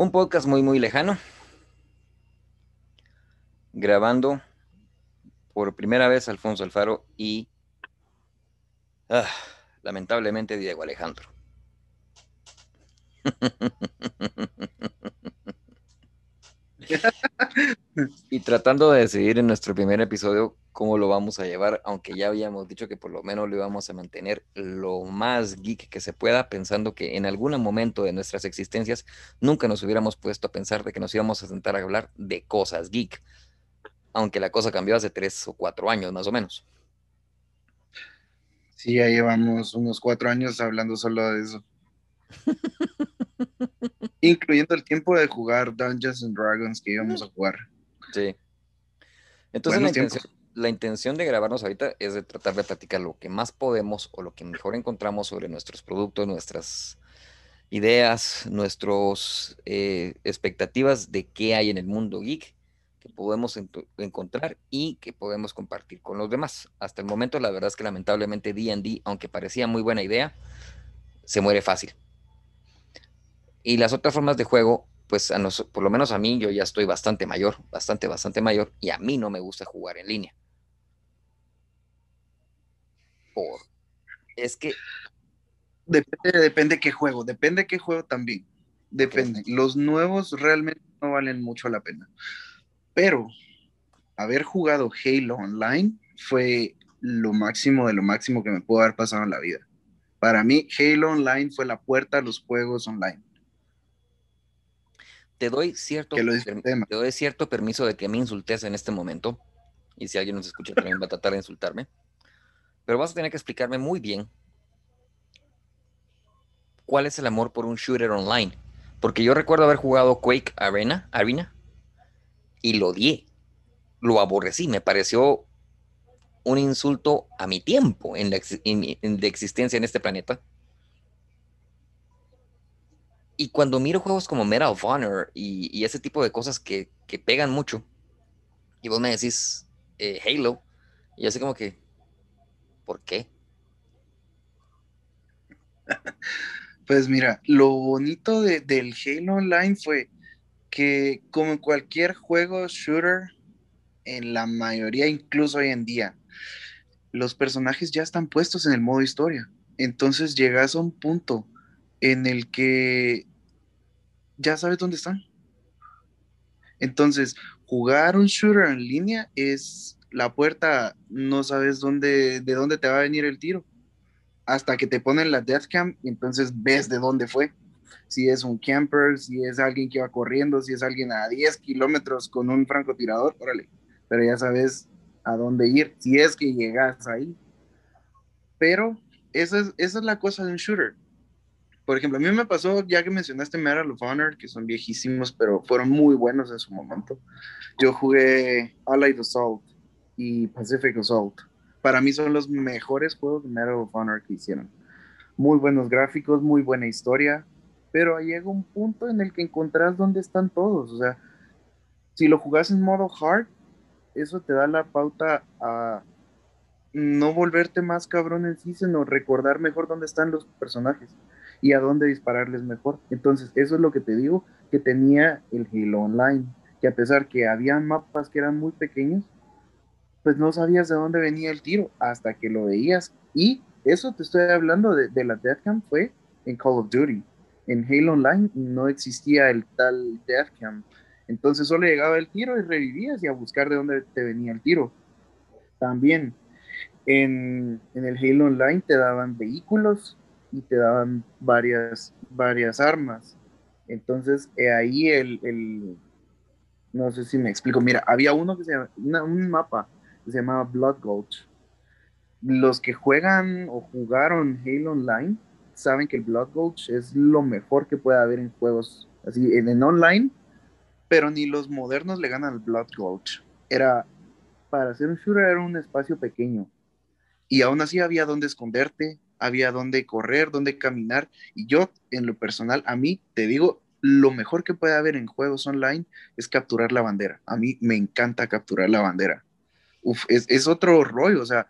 Un podcast muy, muy lejano. Grabando por primera vez Alfonso Alfaro y ah, lamentablemente Diego Alejandro. y tratando de decidir en nuestro primer episodio cómo lo vamos a llevar, aunque ya habíamos dicho que por lo menos lo íbamos a mantener lo más geek que se pueda, pensando que en algún momento de nuestras existencias nunca nos hubiéramos puesto a pensar de que nos íbamos a sentar a hablar de cosas geek, aunque la cosa cambió hace tres o cuatro años más o menos. Sí, ya llevamos unos cuatro años hablando solo de eso. Incluyendo el tiempo de jugar Dungeons and Dragons que íbamos a jugar. Sí. Entonces la intención, la intención, de grabarnos ahorita es de tratar de platicar lo que más podemos o lo que mejor encontramos sobre nuestros productos, nuestras ideas, nuestras eh, expectativas de qué hay en el mundo geek que podemos encontrar y que podemos compartir con los demás. Hasta el momento, la verdad es que lamentablemente D&D, aunque parecía muy buena idea, se muere fácil. Y las otras formas de juego, pues por lo menos a mí, yo ya estoy bastante mayor, bastante, bastante mayor, y a mí no me gusta jugar en línea. Por, es que... Depende, depende qué juego, depende qué juego también. Depende. Los nuevos realmente no valen mucho la pena. Pero haber jugado Halo Online fue lo máximo de lo máximo que me pudo haber pasado en la vida. Para mí, Halo Online fue la puerta a los juegos online te doy cierto, te doy cierto permiso de que me insultes en este momento. Y si alguien nos escucha también va a tratar de insultarme. Pero vas a tener que explicarme muy bien cuál es el amor por un shooter online. Porque yo recuerdo haber jugado Quake Arena, Arena y lo odié. Lo aborrecí. Me pareció un insulto a mi tiempo en de existencia en este planeta. Y cuando miro juegos como Medal of Honor y, ese tipo de cosas que, pegan mucho, y vos me decís eh, Halo, y yo así como que, ¿por qué? Pues mira, lo bonito del Halo Online fue que como cualquier juego shooter, en la mayoría, incluso hoy en día, los personajes ya están puestos en el modo historia. Entonces llegas a un punto en el que ya sabes dónde están. Entonces, jugar un shooter en línea es la puerta, no sabes dónde, de dónde te va a venir el tiro. Hasta que te ponen la death cam, entonces ves de dónde fue. Si es un camper, si es alguien que va corriendo, si es alguien a 10 kilómetros con un francotirador, órale. Pero ya sabes a dónde ir, si es que llegas ahí. Pero esa es, esa es la cosa de un shooter por ejemplo, a mí me pasó, ya que mencionaste Medal of Honor, que son viejísimos, pero fueron muy buenos en su momento. Yo jugué Allied Assault y Pacific Assault. Para mí son los mejores juegos de Medal of Honor que hicieron. Muy buenos gráficos, muy buena historia, pero llega un punto en el que encontrás dónde están todos. O sea, si lo jugás en modo hard, eso te da la pauta a no volverte más cabrón en sí, sino recordar mejor dónde están los personajes y a dónde dispararles mejor. Entonces, eso es lo que te digo que tenía el Halo Online, que a pesar que había mapas que eran muy pequeños, pues no sabías de dónde venía el tiro hasta que lo veías. Y eso te estoy hablando de, de la Deathcam fue en Call of Duty. En Halo Online no existía el tal Deathcam. Entonces solo llegaba el tiro y revivías y a buscar de dónde te venía el tiro. También en, en el Halo Online te daban vehículos y te daban varias, varias armas. Entonces, ahí el, no sé si me explico, mira, había uno que se llama, un mapa que se llamaba Blood Gulch. Los que juegan o jugaron Halo Online saben que el Blood Gulch es lo mejor que puede haber en juegos así, en, en online, pero ni los modernos le ganan al Blood Gulch. Era, para hacer un shooter era un espacio pequeño. Y aún así había donde esconderte, había dónde correr, dónde caminar. Y yo, en lo personal, a mí, te digo, lo mejor que puede haber en juegos online es capturar la bandera. A mí me encanta capturar la bandera. Uf, es, otro rollo. O sea,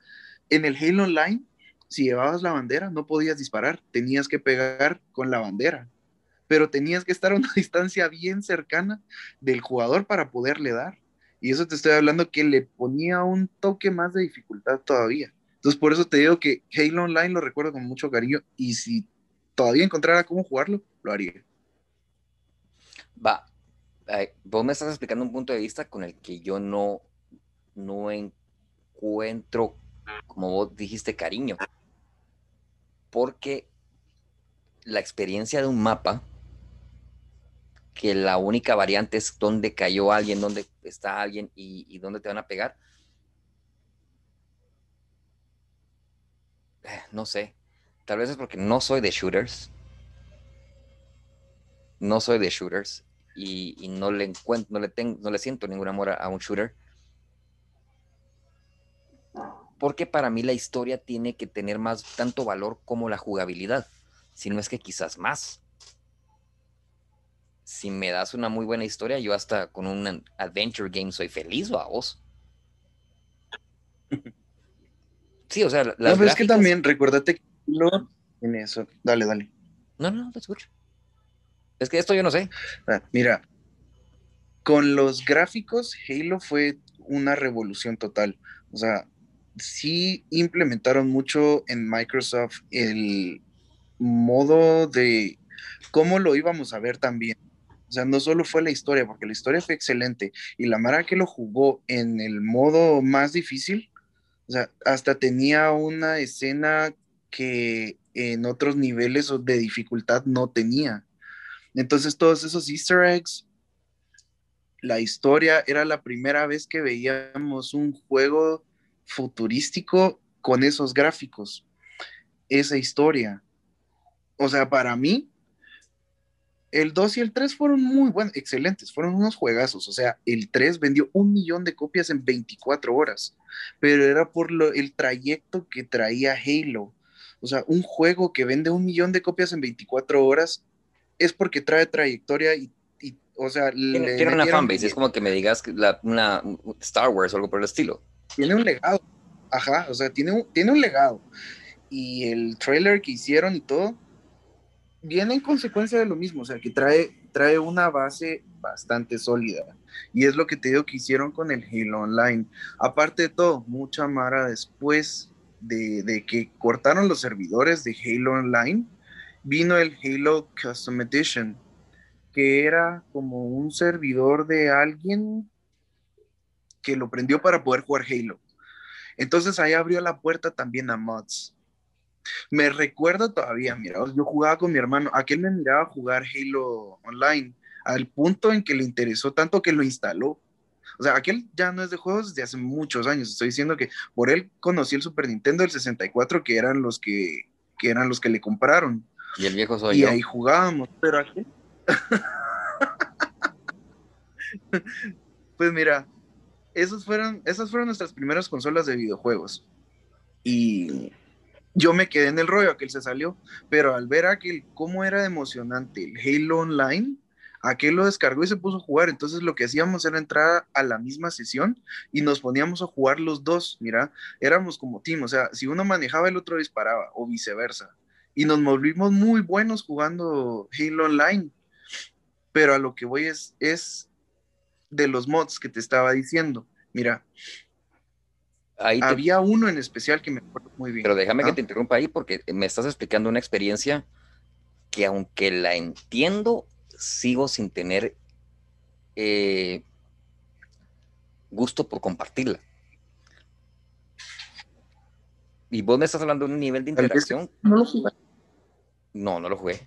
en el Halo Online, si llevabas la bandera, no podías disparar, tenías que pegar con la bandera. pero tenías que estar a una distancia bien cercana del jugador para poderle dar. Y eso te estoy hablando que le ponía un toque más de dificultad todavía. Entonces, por eso te digo que Halo Online lo recuerdo con mucho cariño y si todavía encontrara cómo jugarlo, lo haría. Va, vos me estás explicando un punto de vista con el que yo no, no encuentro, como vos dijiste, cariño. Porque la experiencia de un mapa, que la única variante es dónde cayó alguien, dónde está alguien y, dónde te van a pegar. No sé. Tal vez es porque no soy de shooters. No soy de shooters y, no le encuentro, no le tengo, no le siento ningún amor a, un shooter. Porque para mí la historia tiene que tener más tanto valor como la jugabilidad, si no es que quizás más. Si me das una muy buena historia, yo hasta con un adventure game soy feliz. Sí, o sea, la no, es que también, recuérdate que en eso. Dale, dale. No, no, te escucho. Es que esto yo no sé. Ah, mira, con los gráficos, Halo fue una revolución total. O sea, sí implementaron mucho en Microsoft el modo de cómo lo íbamos a ver también. O sea, no solo fue la historia, porque la historia fue excelente y la Mara que lo jugó en el modo más difícil, o sea, hasta tenía una escena que en otros niveles de dificultad no tenía. Entonces todos esos easter eggs, la historia, era la primera vez que veíamos un juego futurístico con esos gráficos, esa historia. O sea, para mí, el 2 y el 3 fueron muy buenos, excelentes, fueron unos juegazos. O sea, el 3 vendió un millón de copias en 24 horas, pero era por lo, el trayecto que traía Halo. O sea, un juego que vende un millón de copias en 24 horas es porque trae trayectoria y, o sea, tiene, una fanbase, es como que me digas una Star Wars o algo por el estilo. Tiene un legado, ajá, o sea, tiene un, tiene un legado. Y el trailer que hicieron y todo, viene en consecuencia de lo mismo, o sea, que trae, trae una base bastante sólida. Y es lo que te digo que hicieron con el Halo Online. Aparte de todo, mucha mara después de, de que cortaron los servidores de Halo Online, vino el Halo Custom Edition, que era como un servidor de alguien que lo prendió para poder jugar Halo. Entonces ahí abrió la puerta también a mods. Me recuerdo todavía, mira, yo jugaba con mi hermano, aquel me miraba jugar Halo Online, al punto en que le interesó tanto que lo instaló. O sea, aquel ya no es de juegos desde hace muchos años. Estoy diciendo que por él conocí el Super Nintendo del 64, que eran los que, que eran los que le compraron. Y el viejo soy y ahí jugábamos, pero aquí. pues mira, esos fueron, esas fueron nuestras primeras consolas de videojuegos. Y yo me quedé en el rollo, aquel se salió, pero al ver aquel cómo era emocionante el Halo Online, aquel lo descargó y se puso a jugar. Entonces lo que hacíamos era entrar a la misma sesión y nos poníamos a jugar los dos. Mira, éramos como team, o sea, si uno manejaba, el otro disparaba, o viceversa y nos volvimos muy buenos jugando Halo Online. Pero a lo que voy es, es de los mods que te estaba diciendo. Mira, ahí había uno en especial que me acuerdo muy bien. Pero déjame que te interrumpa ahí porque me estás explicando una experiencia que aunque la entiendo, sigo sin tener eh, gusto por compartirla. Y vos me estás hablando de un nivel de interacción. No lo jugué. No, no lo jugué.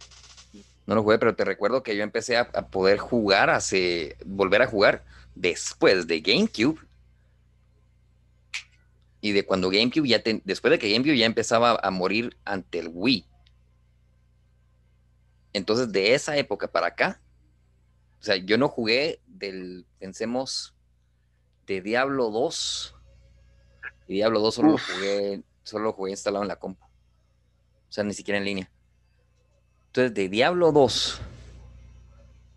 No lo jugué, pero te recuerdo que yo empecé a, poder jugar hace. volver a jugar después de GameCube. Y de cuando GameCube ya. después de que GameCube ya empezaba a morir ante el Wii. Entonces, de esa época para acá. O sea, yo no jugué del. Pensemos. De Diablo 2. Y Diablo 2 solo lo jugué solo lo jugué instalado en la compu. O sea, ni siquiera en línea. Entonces, de Diablo 2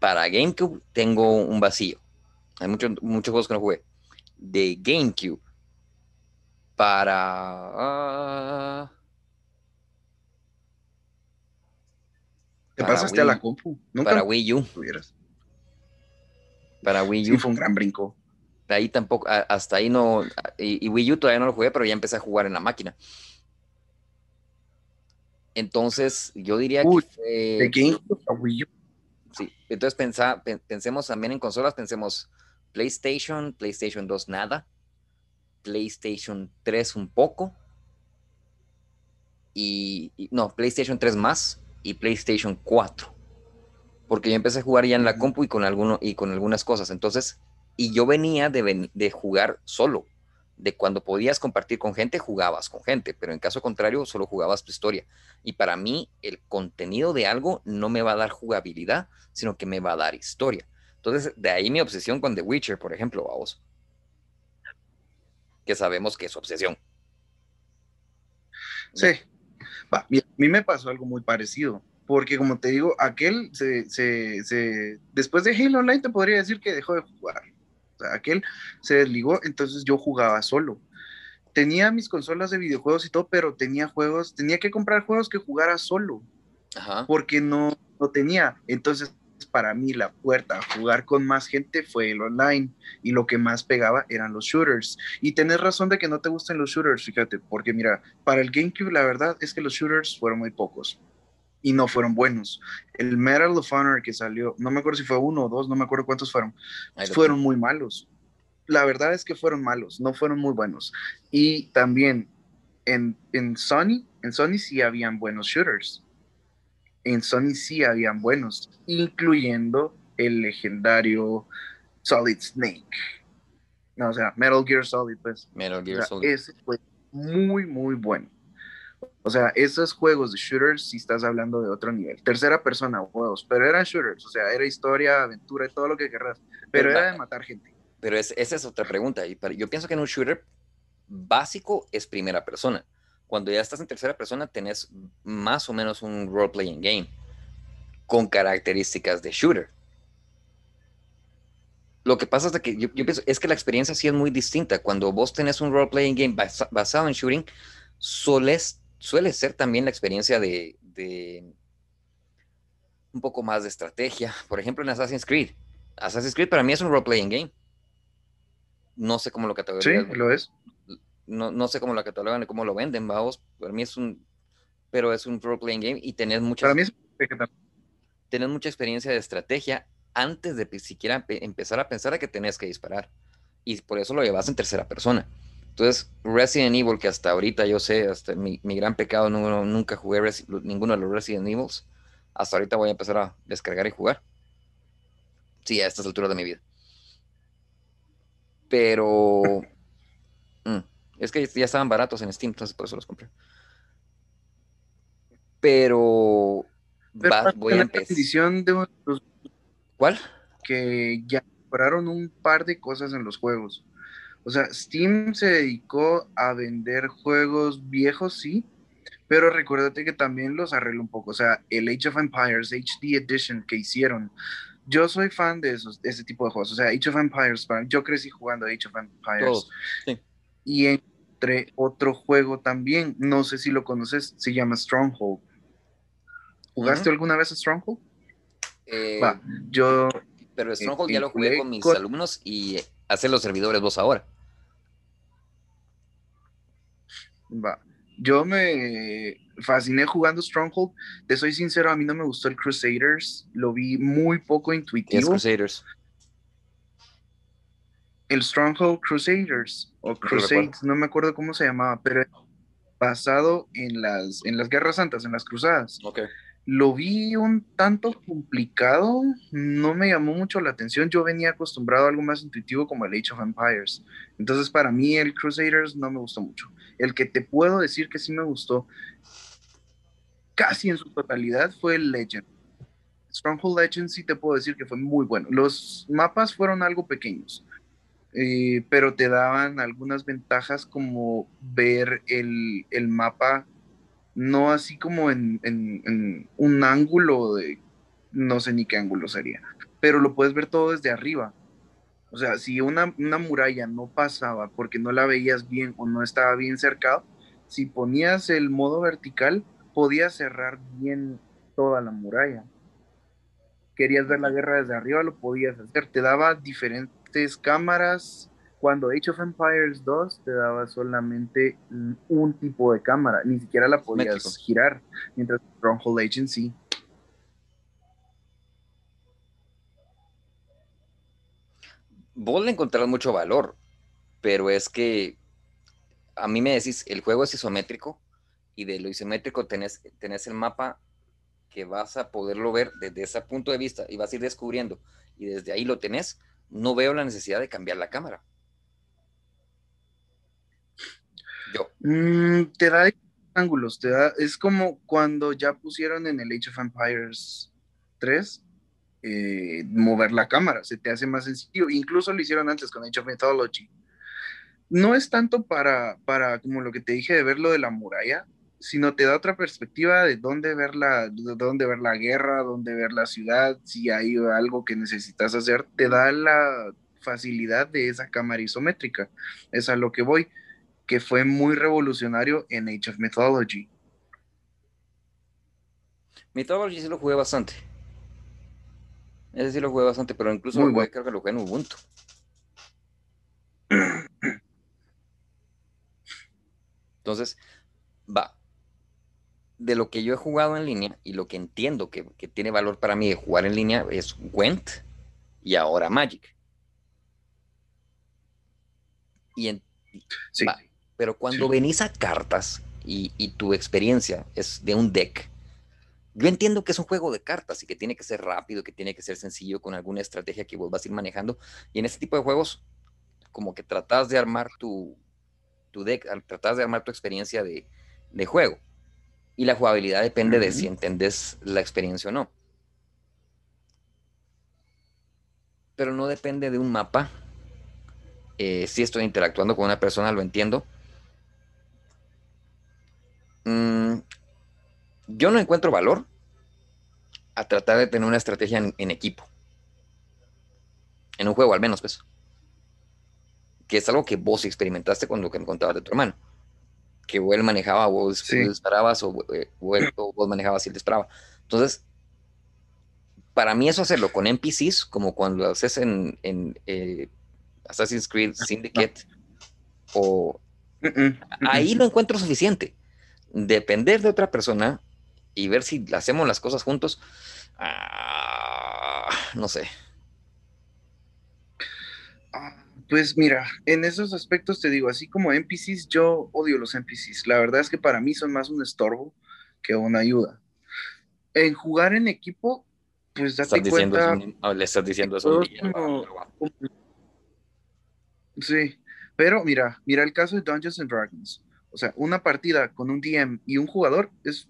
para GameCube tengo un vacío. Hay muchos, muchos juegos que no jugué. De GameCube para... Te pasaste a la compu. ¿Nunca para Wii U. Para Wii U. Sí, fue un gran brinco. Ahí tampoco, hasta ahí no. Y, Wii U todavía no lo jugué, pero ya empecé a jugar en la máquina. Entonces, yo diría que fue. A Wii U. Sí, entonces pensemos también en consolas, pensemos PlayStation, PlayStation 2 nada, PlayStation 3 un poco, y, no, PlayStation 3 más y PlayStation 4. Porque yo empecé a jugar ya en la compu y con, alguno, y con algunas cosas. Entonces, y yo venía de, de jugar solo. De cuando podías compartir con gente, jugabas con gente, pero en caso contrario, solo jugabas tu historia. Y para mí, el contenido de algo no me va a dar jugabilidad, sino que me va a dar historia. Entonces, de ahí mi obsesión con The Witcher, por ejemplo, vamos. Que sabemos que es obsesión. Sí, a mí me pasó algo muy parecido, porque como te digo, aquel se, se, después de Halo Online te podría decir que dejó de jugar. O sea, aquel se desligó, entonces yo jugaba solo. Tenía mis consolas de videojuegos y todo, pero tenía juegos, tenía que comprar juegos que jugara solo, porque no, no tenía. Entonces para mí la puerta a jugar con más gente fue el online y lo que más pegaba eran los shooters. Y tenés razón de que no te gusten los shooters, fíjate, porque mira, para el GameCube la verdad es que los shooters fueron muy pocos y no fueron buenos. El Medal of Honor que salió, no me acuerdo si fue uno o dos, no me acuerdo cuántos fueron, fueron muy malos. La verdad es que fueron malos, no fueron muy buenos. Y también en, en Sony, en Sony sí habían buenos shooters en Sony sí habían buenos, incluyendo el legendario Solid Snake. No, o sea, Metal Gear Solid, pues. Metal Gear Solid. Ese fue muy, muy bueno. O sea, esos juegos de shooters, si estás hablando de otro nivel. Tercera persona, juegos, pero eran shooters, o sea, era historia, aventura y todo lo que querrás. Pero, era de matar gente. Pero esa es otra pregunta. Y yo pienso que en un shooter básico es primera persona cuando ya estás en tercera persona, tenés más o menos un role-playing game con características de shooter. Lo que pasa es que yo, es que la experiencia sí es muy distinta. Cuando vos tenés un role-playing game basado en shooting, suele ser también la experiencia de, un poco más de estrategia. Por ejemplo, en Assassin's Creed. Assassin's Creed para mí es un role-playing game. No sé cómo lo categorizas. Sí, lo es no, no sé cómo lo catalogan y cómo lo venden, vamos. Para mí es un, pero es un role playing game y tenés mucha, tenés mucha experiencia de estrategia antes de siquiera empezar a pensar a que tenés que disparar. Y por eso lo llevas en tercera persona. Entonces, Resident Evil, que hasta ahorita yo sé, hasta mi, gran pecado, no, nunca jugué ninguno de los Resident Evils. Hasta ahorita voy a empezar a descargar y jugar. Sí, a estas alturas de mi vida. Pero... Mm, es que ya estaban baratos en Steam, entonces por eso los compré. Pero, voy a empezar. De ¿Cuál? Que ya compraron un par de cosas en los juegos. O sea, Steam se dedicó a vender juegos viejos, sí, pero recuérdate que también los arregló un poco. O sea, el Age of Empires HD Edition que hicieron. Yo soy fan de esos, ese tipo de juegos. O sea, Age of Empires, yo crecí jugando Age of Empires. Sí y entre otro juego también, no sé si lo conoces, se llama Stronghold. ¿Jugaste alguna vez a Stronghold? Eh, yo... Pero Stronghold ya lo jugué con mis alumnos y hace los servidores vos ahora. Va. Yo me fasciné jugando Stronghold. Te soy sincero, a mí no me gustó el Crusaders. Lo vi muy poco intuitivo. Crusaders? El Stronghold Crusaders o Crusades, no, me acuerdo cómo se llamaba, pero basado en las, en las guerras santas, en las cruzadas. Lo vi un tanto complicado, no me llamó mucho la atención. Yo venía acostumbrado a algo más intuitivo como el Age of Empires. Entonces, para mí, el Crusaders no me gustó mucho. El que te puedo decir que sí me gustó casi en su totalidad fue el Legend. Stronghold Legend sí te puedo decir que fue muy bueno. Los mapas fueron algo pequeños, eh, pero te daban algunas ventajas como ver el, mapa no así como en, un ángulo de, no sé ni qué ángulo sería, pero lo puedes ver todo desde arriba. O sea, si una, una muralla no pasaba porque no la veías bien o no estaba bien cercado, si ponías el modo vertical, podías cerrar bien toda la muralla. Querías ver la guerra desde arriba, lo podías hacer. Te daba diferentes cámaras. Cuando Age of Empires 2 te daba solamente un tipo de cámara, ni siquiera la podías girar, mientras Stronghold Agency vos le encontrarás mucho valor, pero es que a mí me decís, el juego es isométrico y de lo isométrico tenés, tenés el mapa que vas a poderlo ver desde ese punto de vista y vas a ir descubriendo y desde ahí lo tenés, no veo la necesidad de cambiar la cámara. Yo. Mm, te da ángulos, te da, es como cuando ya pusieron en el Age of Empires 3 eh, mover la cámara, se te hace más sencillo. Incluso lo hicieron antes con Age of Mythology. No es tanto para, para, como lo que te dije de ver lo de la muralla, sino te da otra perspectiva de dónde ver la, de dónde ver la guerra, dónde ver la ciudad, si hay algo que necesitas hacer, te da la facilidad de esa cámara isométrica. Es a lo que voy, que fue muy revolucionario en Age of Mythology. Mythology sí lo jugué bastante. Ese sí lo jugué bastante, pero incluso creo que lo jugué en Ubuntu. Entonces, va. De lo que yo he jugado en línea y lo que entiendo que, tiene valor para mí de jugar en línea es Went y ahora Magic. Y sí. Pero cuando venís a cartas y, y tu experiencia es de un deck, yo entiendo que es un juego de cartas y que tiene que ser rápido, que tiene que ser sencillo con alguna estrategia que vos vas a ir manejando. Y en este tipo de juegos, como que tratás de armar tu, tu deck, tratás de armar tu experiencia de, juego. Y la jugabilidad depende de si entendés la experiencia o no. Pero no depende de un mapa. Eh, si estoy interactuando con una persona, lo entiendo. Mm, yo no encuentro valor a tratar de tener una estrategia en, equipo. En un juego, al menos, pues. Que es algo que vos experimentaste cuando que me contabas de tu hermano. Que él manejaba, vos, disparabas, eh, o, vos manejabas y él disparaba. Entonces, para mí eso hacerlo con NPCs, como cuando lo haces en, eh, Assassin's Creed Syndicate, o ahí lo encuentro suficiente. Depender de otra persona y ver si hacemos las cosas juntos, ah, no sé. Pues mira, en esos aspectos te digo, así como NPCs, yo odio los NPCs. La verdad es que para mí son más un estorbo que una ayuda. En jugar en equipo, pues date cuenta. le estás diciendo eso. sí, pero mira, mira el caso de Dungeons and Dragons. O sea, una partida con un DM y un jugador es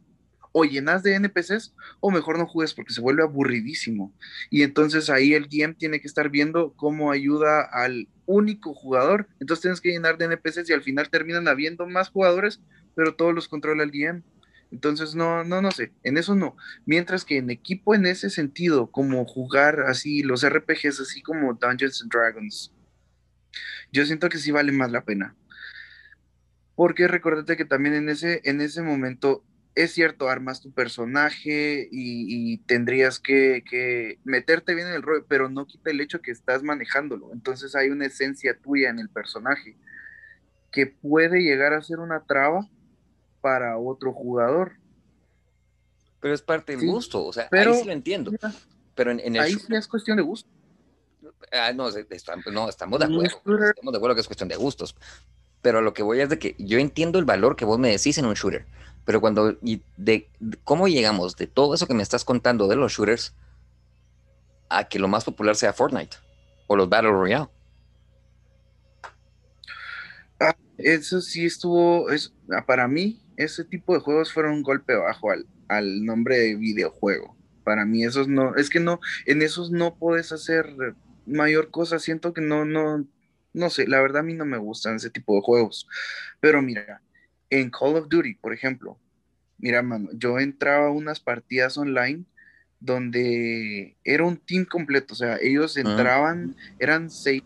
o llenas de NPCs o mejor no juegues porque se vuelve aburridísimo. Y entonces ahí el DM tiene que estar viendo cómo ayuda al único jugador. Entonces tienes que llenar de NPCs y al final terminan habiendo más jugadores, pero todos los controla el DM. Entonces, no, no, no sé, en eso no. Mientras que en equipo, en ese sentido, como jugar así, los RPGs, así como Dungeons and Dragons, yo siento que sí vale más la pena. Porque recordate que también en ese, en ese momento es cierto, armas tu personaje y, tendrías que, meterte bien en el rol, pero no quita el hecho que estás manejándolo. Entonces hay una esencia tuya en el personaje que puede llegar a ser una traba para otro jugador. Pero es parte del gusto, o sea, ahí sí lo entiendo. pero en, ahí sí es cuestión de gusto. Ah, no, no, estamos de acuerdo. Estamos de acuerdo que es cuestión de gustos. Pero lo que voy es de que yo entiendo el valor que vos me decís en un shooter pero cuando, y de, ¿cómo llegamos de todo eso que me estás contando de los shooters a que lo más popular sea Fortnite o los Battle Royale? Ah, eso sí estuvo, es, ah, para mí, ese tipo de juegos fueron un golpe bajo al, al nombre de videojuego. Para mí esos no, es que no, en esos no puedes hacer mayor cosa, siento que no, no, no sé, la verdad a mí no me gustan ese tipo de juegos. Pero mira, en Call of Duty, por ejemplo, mira, mano, yo entraba a unas partidas online donde era un team completo, o sea, ellos ah. entraban, eran seis,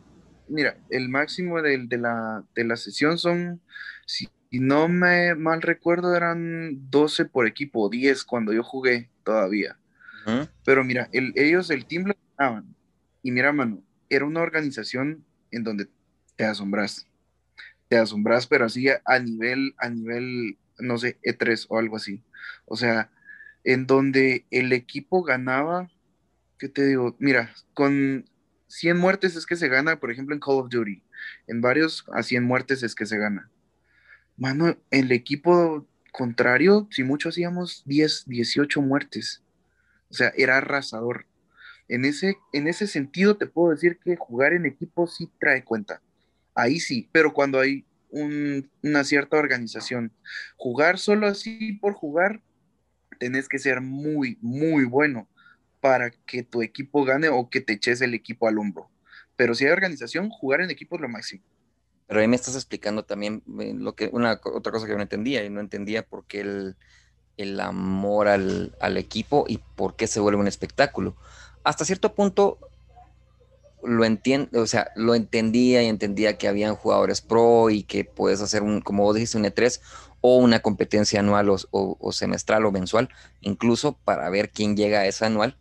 mira, el máximo de, la, de la sesión son, si no me mal recuerdo, eran 12 por equipo, 10 cuando yo jugué todavía. Pero mira, ellos, el team lo ganaban. Y mira, mano, era una organización en donde te asombras. Te asombras, pero así a nivel, a nivel, no sé, E3 o algo así. O sea, en donde el equipo ganaba, ¿qué te digo? Mira, con 100 muertes es que se gana, por ejemplo, en Call of Duty. En varios a 100 muertes es que se gana. Mano, el equipo contrario, si mucho hacíamos 10, 18 muertes. O sea, era arrasador. En ese, en ese sentido te puedo decir que jugar en equipo sí trae cuenta. Ahí sí, pero cuando hay una cierta organización, jugar solo así por jugar, tenés que ser muy, muy bueno para que tu equipo gane o que te eches el equipo al hombro. Pero si hay organización, jugar en equipo es lo máximo. Pero ahí me estás explicando también eh, lo que, una, otra cosa que no entendía, y no entendía por qué el, el amor al, al, equipo y por qué se vuelve un espectáculo. Hasta cierto punto lo entiendo, o sea, lo entendía y entendía que habían jugadores pro y que puedes hacer un, como vos dijiste, un E3 o una competencia anual o, o, semestral o mensual, incluso para ver quién llega a esa anual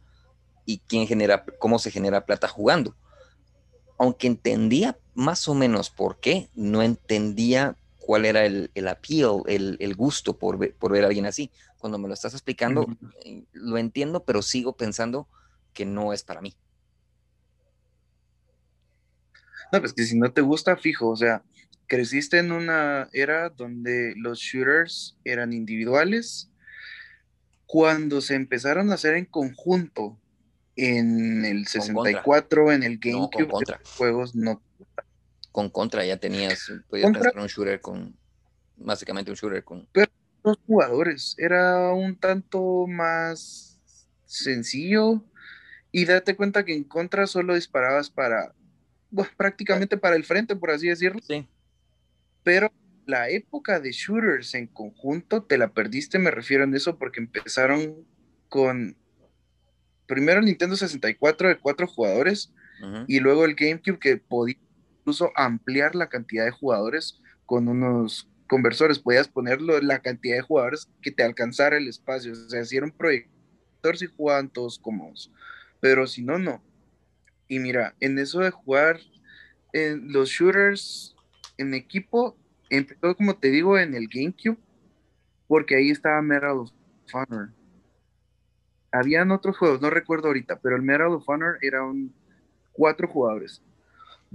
y quién genera, cómo se genera plata jugando aunque entendía más o menos por qué, no entendía cuál era el, el appeal, el, gusto por ver, por ver a alguien así. Cuando me lo estás explicando, eh, lo entiendo, pero sigo pensando que no es para mí. No, pues que si no te gusta, fijo, o sea, creciste en una era donde los shooters eran individuales. Cuando se empezaron a hacer en conjunto en el 64, en el GameCube, no, juegos no. Con contra ya tenías, podías hacer un shooter con, básicamente un shooter con. Pero dos jugadores, era un tanto más sencillo y date cuenta que en contra solo disparabas para, bueno, prácticamente para el frente, por así decirlo. Sí. Pero la época de shooters en conjunto te la perdiste, me refiero en eso, porque empezaron con primero Nintendo 64 de cuatro jugadores y luego el GameCube que podía incluso ampliar la cantidad de jugadores con unos conversores. Podías ponerlo la cantidad de jugadores que te alcanzara el espacio. O sea, si era un proyector, si jugaban todos cómodos. Pero si no, no. Y mira, en eso de jugar en los shooters en equipo, empezó, como te digo, en el GameCube, porque ahí estaba Medal of Honor habían otros juegos, no recuerdo ahorita, pero el Medal of Honor era un cuatro jugadores.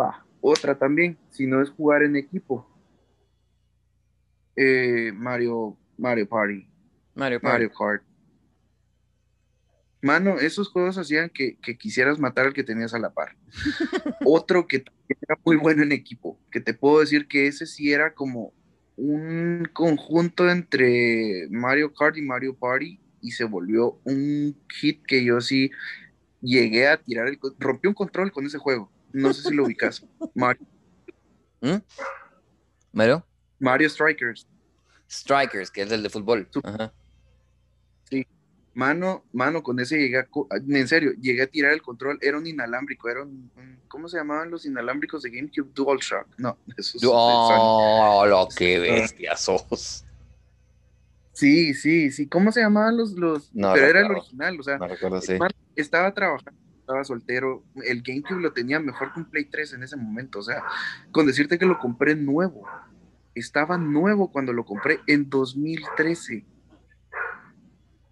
Va, otra también, si no es jugar en equipo. Eh, Mario, Mario Party. Mario, Mario Kart. Mano, esos juegos hacían que, quisieras matar al que tenías a la par. Otro que era muy bueno en equipo, que te puedo decir que ese sí era como un conjunto entre Mario Kart y Mario Party y se volvió un hit que yo sí llegué a tirar, el, rompí un control con ese juego. No sé si lo ubicas. Mario. ¿Mm? ¿Mario? Mario Strikers. Strikers, que es el de fútbol. Sí. Mano, mano, con ese llegué a, en serio, llegué a tirar el control, era un inalámbrico, era un, ¿cómo se llamaban los inalámbricos de GameCube? DualShock, no, eso es Oh, lo que bestia sos. Sí, sí, sí. ¿Cómo se llamaban los, los? Pero era el original, o sea, no recuerdo, sí. estaba trabajando, estaba soltero. El GameCube lo tenía mejor que un Play 3 en ese momento. O sea, con decirte que lo compré nuevo. Estaba nuevo cuando lo compré en 2013.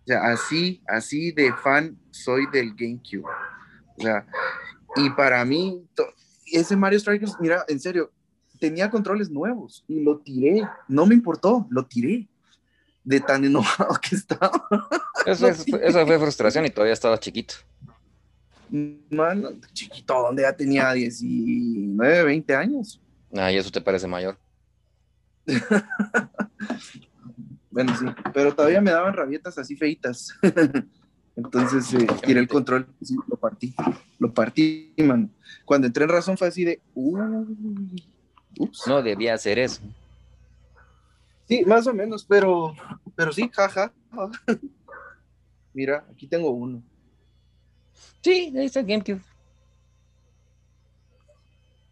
O sea, así, así de fan soy del GameCube. O sea, y para mí, ese Mario Strikers, mira, en serio, tenía controles nuevos y lo tiré. No me importó, lo tiré de tan enojado que estaba. Eso, fue frustración y todavía estaba chiquito. Chiquito, donde ya tenía 19, 20 años. Ah, y eso te parece mayor. bueno, sí, pero todavía me daban rabietas así feitas. Entonces eh, tiré el control, sí, lo partí, lo partí, man. Cuando entré en razón fue así de, uy, ups. No debía hacer eso. Sí, más o menos, pero, pero sí, jaja. Mira, aquí tengo uno. Sí, ahí está GameCube.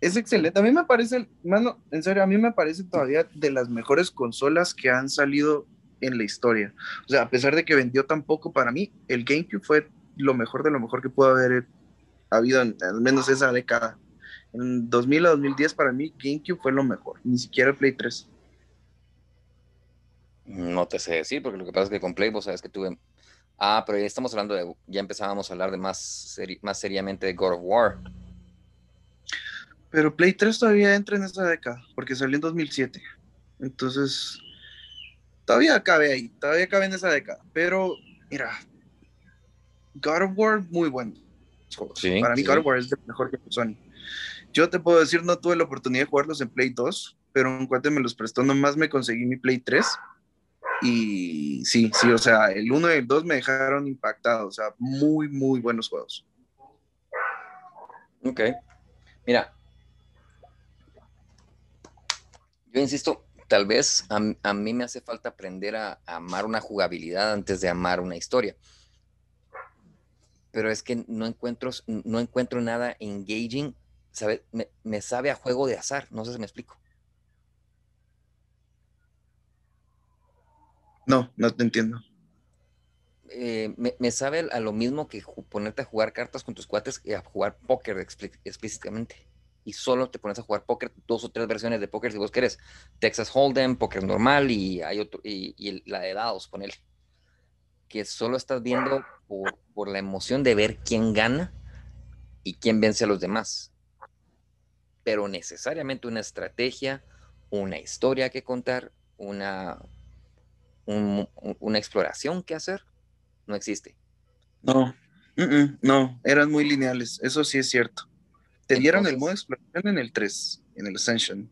Es excelente. A mí me parece, mano, en serio, a mí me parece todavía de las mejores consolas que han salido en la historia. O sea, a pesar de que vendió tan poco para mí, el GameCube fue lo mejor de lo mejor que pudo haber habido en al menos esa década. En 2000 a 2010 para mí GameCube fue lo mejor, ni siquiera el Play 3. No te sé decir, porque lo que pasa es que con Play vos sabes que tuve... Ah, pero ya estamos hablando de... Ya empezábamos a hablar de más, más seriamente de God of War. Pero Play 3 todavía entra en esa década, porque salió en 2007. Entonces, todavía cabe ahí, todavía cabe en esa década. Pero, mira, God of War, muy bueno. Para mí, God of War es el mejor que Sony. Yo te puedo decir, no tuve la oportunidad de jugarlos en Play 2, pero un cuate me los prestó, nomás me conseguí mi Play 3. Y sí, sí, o sea, el 1 y el 2 me dejaron impactado, o sea, muy, muy buenos juegos. Ok. Mira, yo insisto, tal vez a, mí me hace falta aprender a, amar una jugabilidad antes de amar una historia. Pero es que no encuentro, no encuentro nada engaging sabe, me, sabe a juego de azar, no sé si me explico. No, no te entiendo. Eh, me, sabe a lo mismo que ponerte a jugar cartas con tus cuates y a jugar póker explícitamente. Y solo te pones a jugar póker, dos o tres versiones de póker si vos querés. Texas Hold'em, póker normal y hay otro, y, la de dados, ponele. Que solo estás viendo por, por la emoción de ver quién gana y quién vence a los demás pero necesariamente una estrategia, una historia que contar, una, una exploración que hacer, no existe. No, no, eran muy lineales, eso sí es cierto. Te dieron el modo de exploración en el 3, en el Ascension,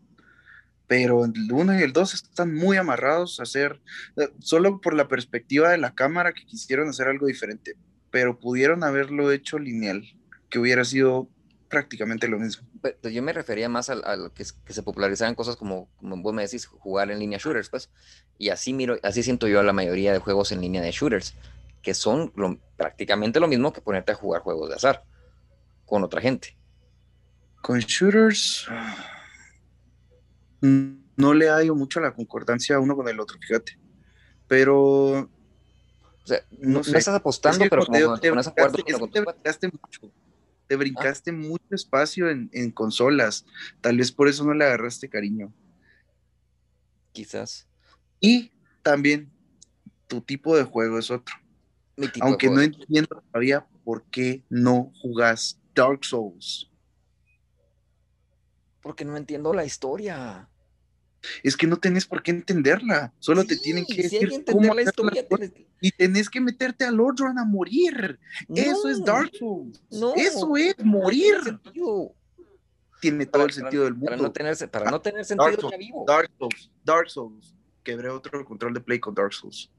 pero el 1 y el 2 están muy amarrados a hacer, eh, solo por la perspectiva de la cámara que quisieron hacer algo diferente, pero pudieron haberlo hecho lineal, que hubiera sido prácticamente lo mismo. Pues, yo me refería más a, que, se popularizaran cosas como, como vos me decís, jugar en línea shooters, pues. Y así miro, así siento yo a la mayoría de juegos en línea de shooters, que son prácticamente lo mismo que ponerte a jugar juegos de azar con otra gente. Con shooters no le hallo mucho la concordancia uno con el otro, fíjate. Pero o sea, no, estás apostando, pero como te, pones a jugar mucho te brincaste mucho espacio en, consolas. Tal vez por eso no le agarraste cariño. Quizás. Y también tu tipo de juego es otro. Aunque no entiendo todavía por qué no jugás Dark Souls. Porque no entiendo la historia. Es que no tenés por qué entenderla, solo te tienen que decir cómo la historia. Y tenés que meterte al Lordran a morir. Eso es Dark Souls. Eso es morir. Tiene todo el sentido del mundo. Para no tener, para no tener sentido Dark Souls, vivo. Dark Souls, Dark Souls. Quebré otro control de play con Dark Souls.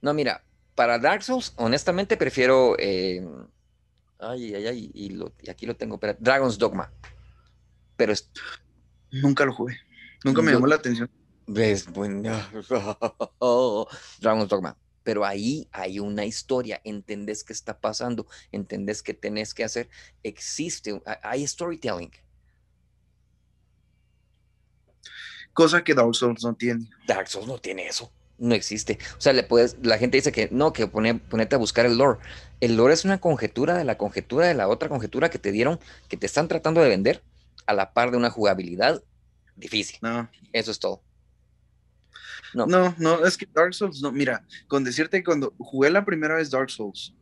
No, mira, para Dark Souls, honestamente prefiero. Eh, ay, ay, ay, y, y, aquí lo tengo. Pero, Dragon's Dogma. Pero es, Nunca lo jugué. Nunca me llamó la atención. Ves, bueno. Dragon's Dogma. Pero ahí hay una historia, entendés qué está pasando, entendés qué tenés que hacer. Existe, hay storytelling. Cosa que Dark Souls no tiene. Dark Souls no tiene eso. No existe. O sea, le puedes, la gente dice que no, que pone, ponete a buscar el lore. El lore es una conjetura de la conjetura de la otra conjetura que te dieron, que te están tratando de vender a la par de una jugabilidad difícil. No. Eso es todo. No. no, no, es que Dark Souls, no, mira, con decirte que cuando jugué la primera vez Dark Souls,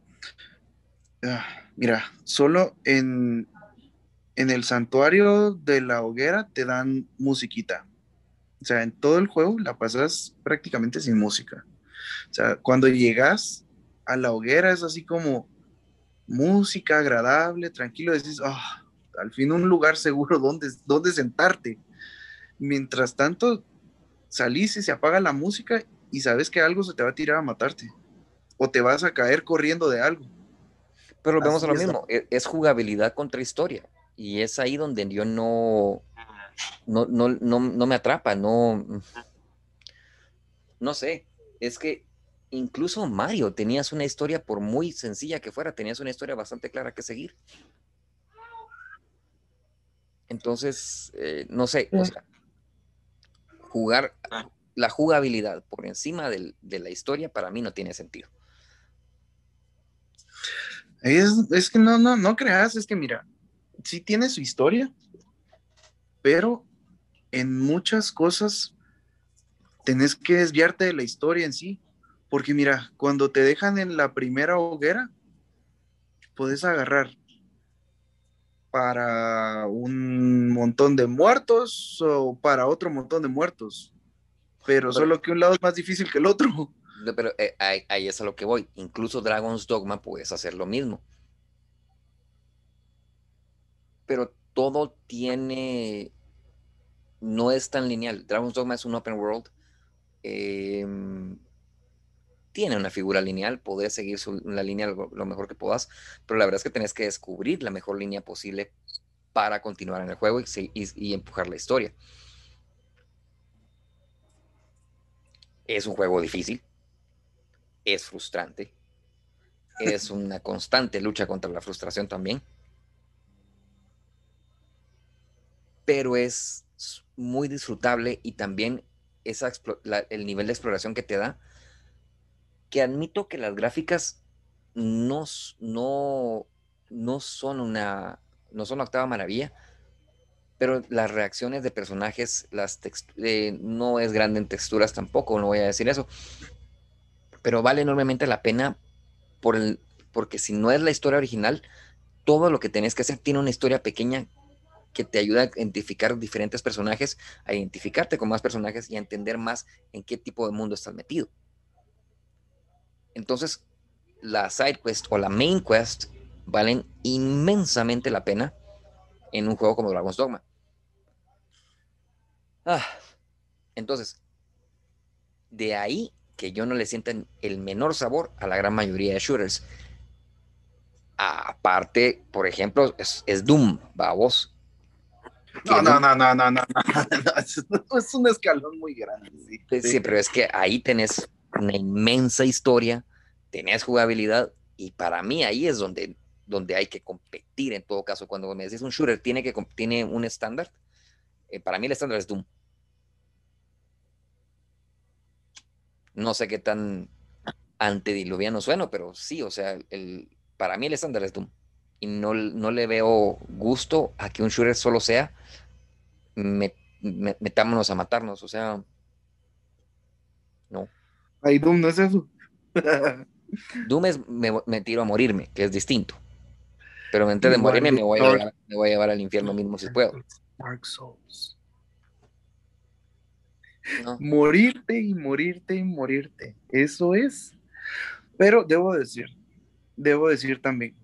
ah, mira, solo en, en el santuario de la hoguera te dan musiquita. O sea, en todo el juego la pasas prácticamente sin música. O sea, cuando llegas a la hoguera es así como música agradable, tranquilo, decís, ah, al fin un lugar seguro donde, donde sentarte. Mientras tanto, salís y se apaga la música y sabes que algo se te va a tirar a matarte. O te vas a caer corriendo de algo. Pero vemos a lo mismo, e, es, jugabilidad contra historia. Y es ahí donde yo no, no, no, no me atrapa, no, no sé. Es que incluso Mario tenías una historia, por muy sencilla que fuera, tenías una historia bastante clara que seguir. Entonces, eh, no sé, jugar, la jugabilidad por encima de la historia para mí no tiene sentido. Es, que no, no, no creas, es que mira, sí tiene su historia, pero en muchas cosas tenés que desviarte de la historia en sí, porque mira, cuando te dejan en la primera hoguera, puedes agarrar para un montón de muertos o para otro montón de muertos, pero solo que un lado es más difícil que el otro. pero eh, ahí, es a lo que voy. Incluso Dragon's Dogma puedes hacer lo mismo. Pero todo tiene. No es tan lineal. Dragon's Dogma es un open world. Em, tiene una figura lineal, puedes seguir la línea lo, mejor que puedas, pero la verdad es que tenés que descubrir la mejor línea posible para continuar en el juego y empujar la historia. Es un juego difícil, es frustrante. Es una constante lucha contra la frustración también. Pero es muy disfrutable y también esa el nivel de exploración que te da. Que admito que las gráficas no, no, no son una no son octava maravilla, pero las reacciones de personajes, las eh, no es grande en texturas tampoco, no voy a decir eso, pero vale enormemente la pena por el, porque si no es la historia original, todo lo que tenés que hacer tiene una historia pequeña que te ayuda a identificar diferentes personajes, a identificarte con más personajes y a entender más en qué tipo de mundo estás metido. Entonces, la side quest o la main quest valen inmensamente la pena en un juego como Dragon's Dogma. Ah, entonces, de ahí que yo no le sientan el menor sabor a la gran mayoría de shooters. Aparte, por ejemplo, es, Doom, vos No, no, no, no, no, no, es un escalón muy grande. Sí. sí, pero es que ahí tenés una inmensa historia, tenés jugabilidad y para mí ahí es donde, donde hay que competir en todo caso. Cuando me decís un shooter tiene, que, tiene un estándar, eh, para mí el estándar es Doom. No sé qué tan antediluviano sueno, pero sí, o sea, el, para mí el estándar es Doom. Y no, no le veo gusto a que un shooter solo sea metámonos a matarnos, o sea. Ay, Doom no es eso. Doom es me, tiro a morirme, que es distinto. Pero antes de morirme me voy, a llevar, me voy a llevar al infierno mismo si puedo. Dark Souls. Morirte y morirte y morirte. Eso es. Pero debo decir, debo decir también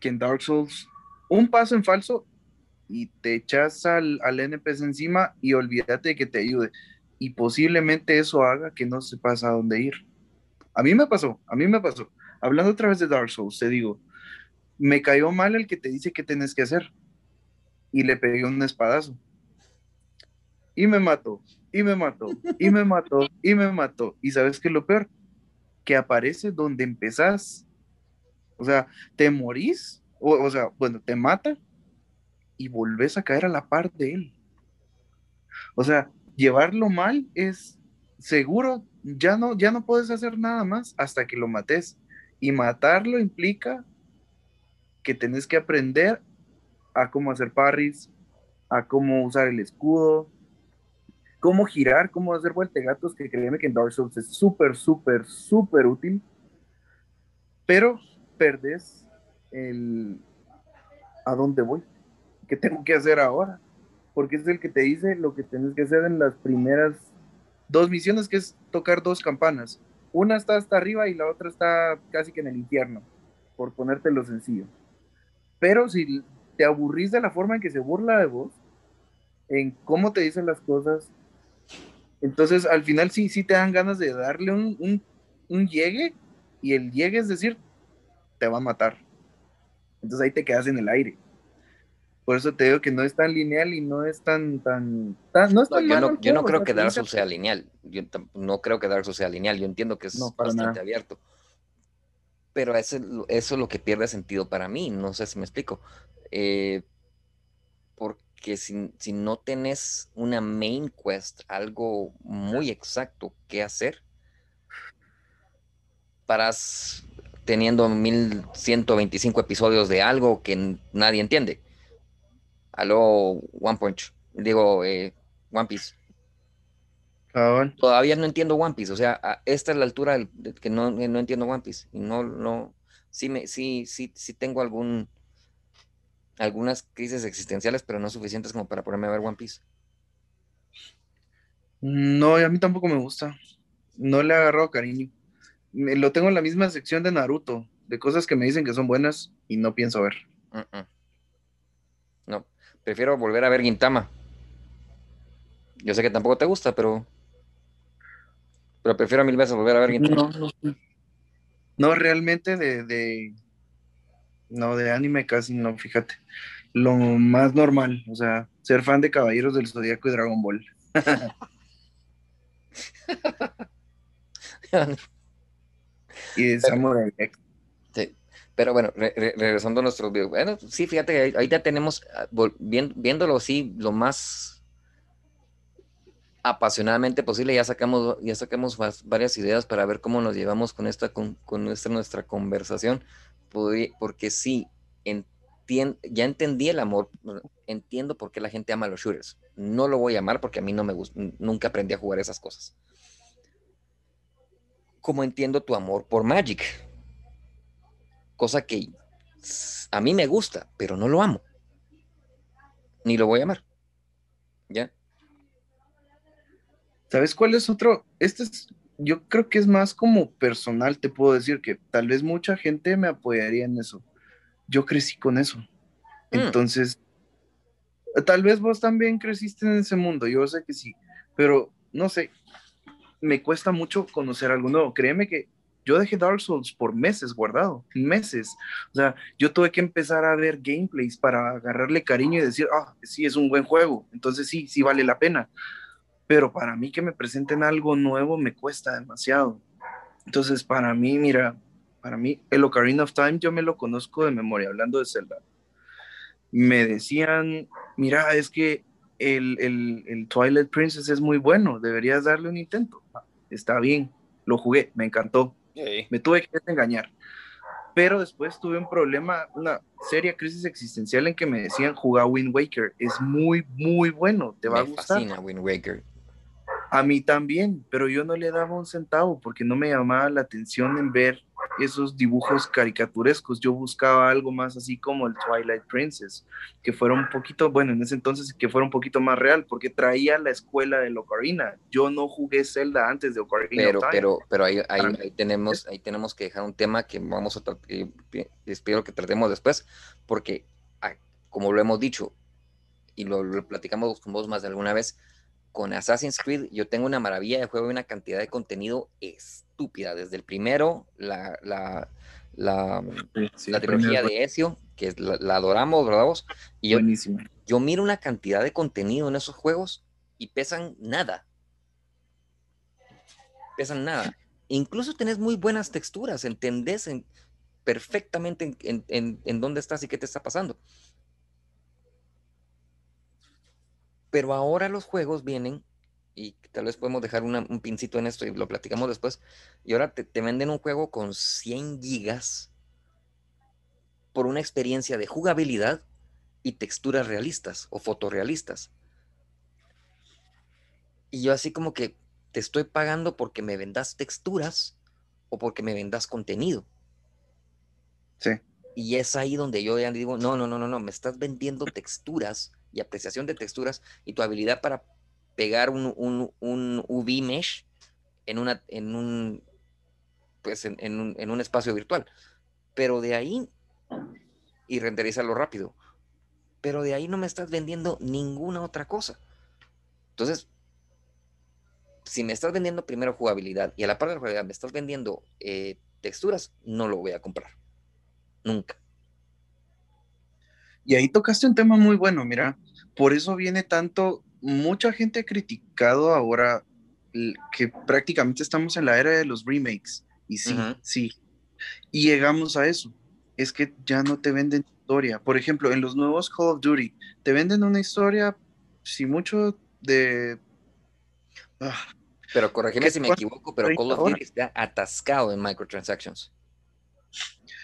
que en Dark Souls, un paso en falso y te echas al, al NPC encima y olvídate de que te ayude. Y posiblemente eso haga que no sepas a dónde ir. A mí me pasó, a mí me pasó. Hablando otra vez de Dark Souls, te digo, me cayó mal el que te dice qué tienes que hacer. Y le pegué un espadazo. Y me mató y me mató, y me mató, y me mató. Y sabes qué es lo peor? Que aparece donde empezás. O sea, te morís, o, o sea, bueno, te mata y volvés a caer a la par de él. O sea, llevarlo mal es seguro, ya no, ya no puedes hacer nada más hasta que lo mates. Y matarlo implica que tenés que aprender a cómo hacer parries, a cómo usar el escudo, cómo girar, cómo hacer gatos, que créeme que en Dark Souls es súper, súper, súper útil, pero perdes el a dónde voy, qué tengo que hacer ahora, porque es el que te dice lo que tienes que hacer en las primeras dos misiones, que es tocar dos campanas. Una está hasta arriba y la otra está casi que en el infierno, por ponértelo sencillo. Pero si te aburrís de la forma en que se burla de vos, en cómo te dicen las cosas, entonces, al final sí, sí te dan ganas de darle un, un, llegue y el llegue es decir, te va a matar. Entonces ahí te quedas en el aire. Por eso te digo que no es tan lineal y no es tan, tan, no es tan yo, no, yo no creo que Dark Souls sea lineal. Yo no creo que Dark Souls sea lineal. Yo entiendo que es bastante abierto. Pero eso, eso es lo que pierde sentido para mí. No sé si me explico. Eh, porque que si, si, no tenés una main quest, algo muy exacto que hacer, paras teniendo 1125 episodios de algo que nadie entiende. Aló, One Punch, digo, eh, One Piece. Todavía no entiendo One Piece, o sea, esta es la altura de que no, no entiendo One Piece. Y no, no, sí, me, sí, sí, sí tengo algún, algunas crisis existenciales, pero no suficientes como para ponerme a ver One Piece. No, a mí tampoco me gusta. No le he agarrado cariño. lo tengo en la misma sección de Naruto, de cosas que me dicen que son buenas y no pienso ver. No, prefiero volver a ver Gintama. Yo sé que tampoco te gusta, pero pero prefiero mil veces volver a ver No, no, no realmente de, No, de anime casi no, fíjate. Lo más normal, o sea, ser fan de Caballeros del Zodíaco y Dragon Ball. y de Samurai Sí. Pero bueno, regresando a nuestros videos. Bueno, sí, fíjate que ya tenemos, ah, viéndolo así, lo más apasionadamente posible. Ya sacamos, ya sacamos varias ideas para ver cómo nos llevamos con esta, con, nuestra, nuestra conversación. Porque sí, ya entendí el amor, entiendo por qué la gente ama los shooters. No lo voy a amar porque a mí no me gusta, nunca aprendí a jugar esas cosas. Como entiendo tu amor por Magic. Cosa que a mí me gusta, pero no lo amo. Ni lo voy a amar. ¿Ya? ¿Sabes cuál es otro? Este es, yo creo que es más como personal, te puedo decir que tal vez mucha gente me apoyaría en eso. Yo crecí con eso. Mm. Entonces, tal vez vos también creciste en ese mundo, yo sé que sí, pero no sé, me cuesta mucho conocer algo nuevo. Créeme que yo dejé Dark Souls por meses guardado, meses. O sea, yo tuve que empezar a ver gameplays para agarrarle cariño y decir, ah, sí, es un buen juego, entonces sí, sí vale la pena pero para mí que me presenten algo nuevo me cuesta demasiado. Entonces, para mí, mira, para mí, el Ocarina of Time yo me lo conozco de memoria, hablando de Zelda. Me decían, mira, es que el, el, el Twilight Princess es muy bueno, deberías darle un intento. Ah, está bien, lo jugué, me encantó. Me tuve que engañar. Pero después tuve un problema, una seria crisis existencial en que me decían, jugar Wind Waker, es muy, muy bueno, te va a gustar. Fascina Wind Waker. A mí también, pero yo no le daba un centavo porque no me llamaba la atención en ver esos dibujos caricaturescos. Yo buscaba algo más así como el Twilight Princess, que fuera un poquito, bueno, en ese entonces que fuera un poquito más real, porque traía la escuela de Ocarina. Yo no jugué Zelda antes de Ocarina. Pero, pero, pero ahí, ahí, tenemos, ahí tenemos que dejar un tema que vamos a tratar, espero que tratemos después, porque ah, como lo hemos dicho y lo, lo platicamos con vos más de alguna vez, con Assassin's Creed yo tengo una maravilla de juego y una cantidad de contenido estúpida. Desde el primero, la, la, la, trilogía de Ezio, que la, adoramos, ¿verdad vos? Y yo, yo miro una cantidad de contenido en esos juegos y pesan nada. Pesan nada. Incluso tenés muy buenas texturas, entendés perfectamente en, en dónde estás y qué te está pasando. Pero ahora los juegos vienen, y tal vez podemos dejar un pincito en esto y lo platicamos después, y ahora te, venden un juego con 100 gigas por una experiencia de jugabilidad y texturas realistas o fotorrealistas. Y yo así como que te estoy pagando porque me vendas texturas o porque me vendas contenido. Sí. Y es ahí donde yo ya digo, no, no, no, no, no, me estás vendiendo texturas y apreciación de texturas y tu habilidad para pegar un, un, un UV mesh en, una, en, un, pues en, un, en un espacio virtual. Pero de ahí, y renderizarlo rápido, pero de ahí no me estás vendiendo ninguna otra cosa. Entonces, si me estás vendiendo primero jugabilidad y a la par de la jugabilidad me estás vendiendo eh, texturas, no lo voy a comprar. Nunca. Y ahí tocaste un tema muy bueno, mira, por eso viene tanto, mucha gente ha criticado ahora que prácticamente estamos en la era de los remakes, y sí, sí, y llegamos a eso. es que ya no te venden historia. Por ejemplo, en los nuevos Call of Duty, te venden una historia, si mucho, de... Ah, pero corregime si me equivoco, pero Call of Duty está atascado en microtransactions.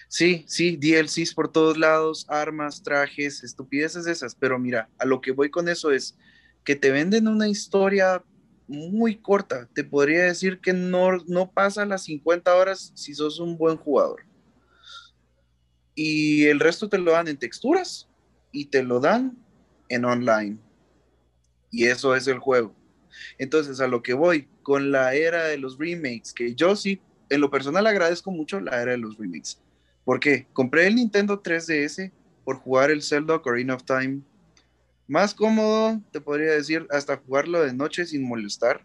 Sí, sí, DLCs por todos lados, armas, trajes, estupideces esas, pero mira, a lo que voy con eso es que te venden una historia muy corta. Te podría decir que no, no pasa las 50 horas si sos un buen jugador. Y el resto te lo dan en texturas y te lo dan en online. Y eso es el juego. Entonces, a lo que voy con la era de los remakes, que yo sí, en lo personal agradezco mucho la era de los remakes. ¿Por qué? Compré el Nintendo 3DS por jugar el Zelda Ocarina of Time más cómodo, te podría decir, hasta jugarlo de noche sin molestar.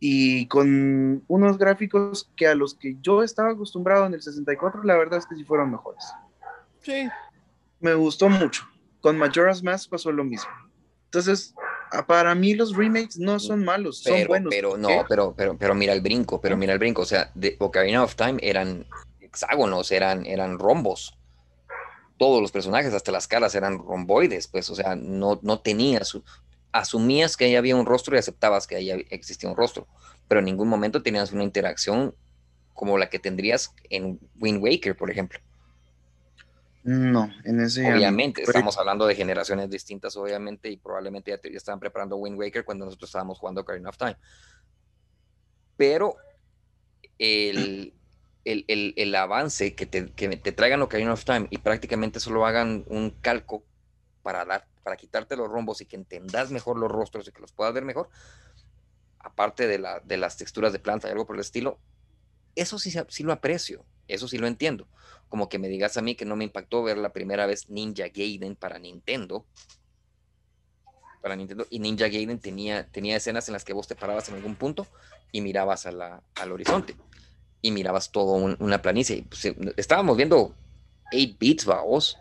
Y con unos gráficos que a los que yo estaba acostumbrado en el 64, la verdad es que sí fueron mejores. Sí. Me gustó mucho. Con Majora's Mask pasó lo mismo. Entonces, para mí los remakes no son malos, son buenos. Pero no, pero, pero, pero mira el brinco, pero mira el brinco. O sea, de Ocarina of Time eran hexágonos, eran, eran rombos todos los personajes, hasta las caras eran romboides, pues, o sea, no, no tenías, asumías que ahí había un rostro y aceptabas que ahí existía un rostro, pero en ningún momento tenías una interacción como la que tendrías en Wind Waker, por ejemplo. No, en ese Obviamente, estamos hablando de generaciones distintas, obviamente, y probablemente ya, ya estaban preparando Wind Waker cuando nosotros estábamos jugando Ocarina of Time. Pero el, el, avance, que te, que te traigan Ocarina of Time y prácticamente solo hagan un calco para, dar, para quitarte los rombos y que entendas mejor los rostros y que los puedas ver mejor, aparte de, la, de las texturas de planta y algo por el estilo, eso sí, sí lo aprecio, eso sí lo entiendo. Como que me digas a mí que no me impactó ver la primera vez Ninja Gaiden para Nintendo. Para Nintendo. Y Ninja Gaiden tenía, tenía escenas en las que vos te parabas en algún punto y mirabas a al horizonte y mirabas todo una planicie. Pues, estábamos viendo 8 bits, vamos,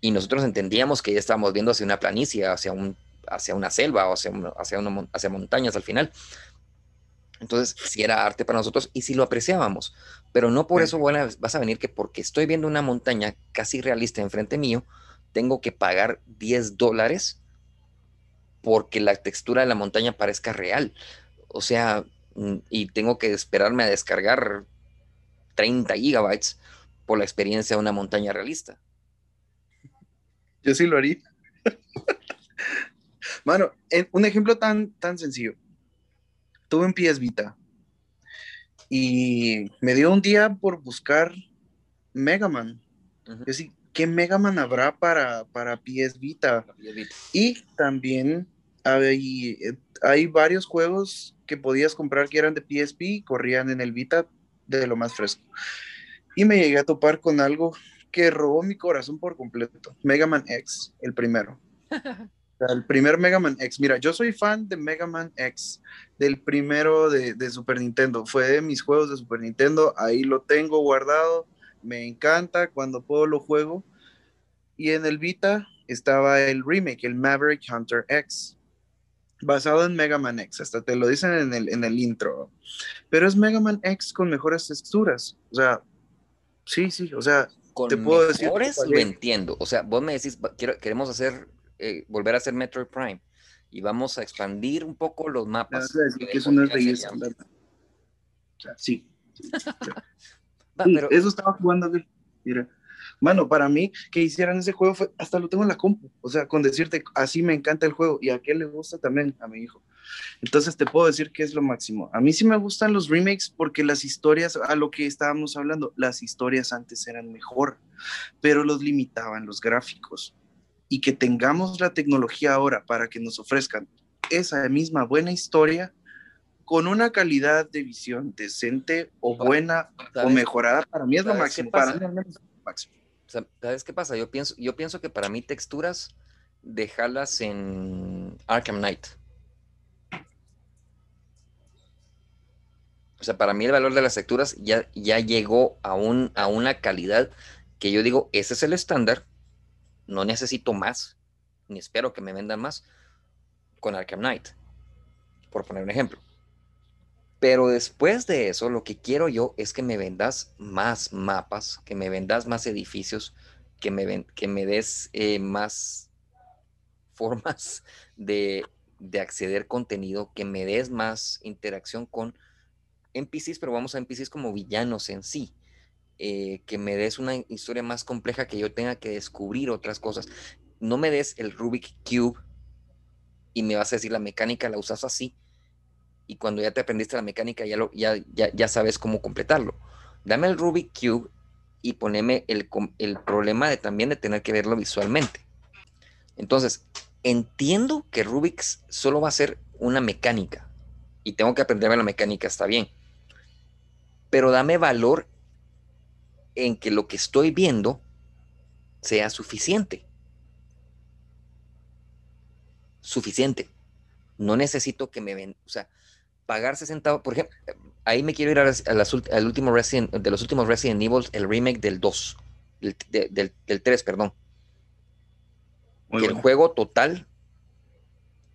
y nosotros entendíamos que ya estábamos viendo hacia una planicie, hacia, un, hacia una selva o hacia, hacia, hacia montañas al final. Entonces, si era arte para nosotros y si lo apreciábamos, pero no por eso vas a venir que porque estoy viendo una montaña casi realista enfrente mío, tengo que pagar 10 dólares porque la textura de la montaña parezca real. O sea, y tengo que esperarme a descargar 30 gigabytes por la experiencia de una montaña realista. Yo sí lo haría. Mano, un ejemplo tan, tan sencillo. Tuve un PS Vita y me dio un día por buscar Mega Man. ¿qué Mega Man habrá para, para PS Vita? Y también hay, hay varios juegos que podías comprar que eran de PSP, corrían en el Vita de lo más fresco. Y me llegué a topar con algo que robó mi corazón por completo. Mega Man X, el primero. el primer Mega Man X. Mira, yo soy fan de Mega Man X, del primero de, de, Super Nintendo. Fue de mis juegos de Super Nintendo. Ahí lo tengo guardado. Me encanta. Cuando puedo lo juego. Y en el Vita estaba el remake, el Maverick Hunter X basado en Mega Man X, hasta te lo dicen en el, en el intro, pero es Mega Man X con mejores texturas, o sea, sí, sí, o sea, con te puedo mejores lo entiendo, o sea, vos me decís, quiero, queremos hacer, eh, volver a hacer Metroid Prime, y vamos a expandir un poco los mapas. que eso no es belleza, o sea, sí. Eso estaba jugando, mira. Mano, para mí que hicieran ese juego fue, hasta lo tengo en la compu, o sea, con decirte, así me encanta el juego y a qué le gusta también a mi hijo. Entonces te puedo decir que es lo máximo. A mí sí me gustan los remakes porque las historias, a lo que estábamos hablando, las historias antes eran mejor, pero los limitaban los gráficos. Y que tengamos la tecnología ahora para que nos ofrezcan esa misma buena historia con una calidad de visión decente o buena o mejorada, para mí es lo máximo. Para mí es lo máximo. ¿Sabes qué pasa? Yo pienso, yo pienso que para mí texturas, dejarlas en Arkham Knight. O sea, para mí el valor de las texturas ya, ya llegó a, un, a una calidad que yo digo, ese es el estándar, no necesito más, ni espero que me vendan más con Arkham Knight, por poner un ejemplo. Pero después de eso, lo que quiero yo es que me vendas más mapas, que me vendas más edificios, que me, des eh, más formas de, de acceder contenido, que me des más interacción con NPCs, pero vamos a NPCs como villanos en sí. Eh, que me des una historia más compleja, que yo tenga que descubrir otras cosas. No me des el Rubik Cube y me vas a decir la mecánica la usas así. Y cuando ya te aprendiste la mecánica, ya, lo, ya, ya, sabes cómo completarlo. Dame el Rubik Cube y poneme el, el problema de también de tener que verlo visualmente. Entonces, entiendo que Rubik's solo va a ser una mecánica y tengo que aprenderme la mecánica, está bien. Pero dame valor en que lo que estoy viendo sea suficiente. Suficiente. No necesito que me ven, o sea, pagar 60, por ejemplo, ahí me quiero ir al último Resident, de los últimos Resident Evil, el remake del 2, del, 3, perdón. el juego total,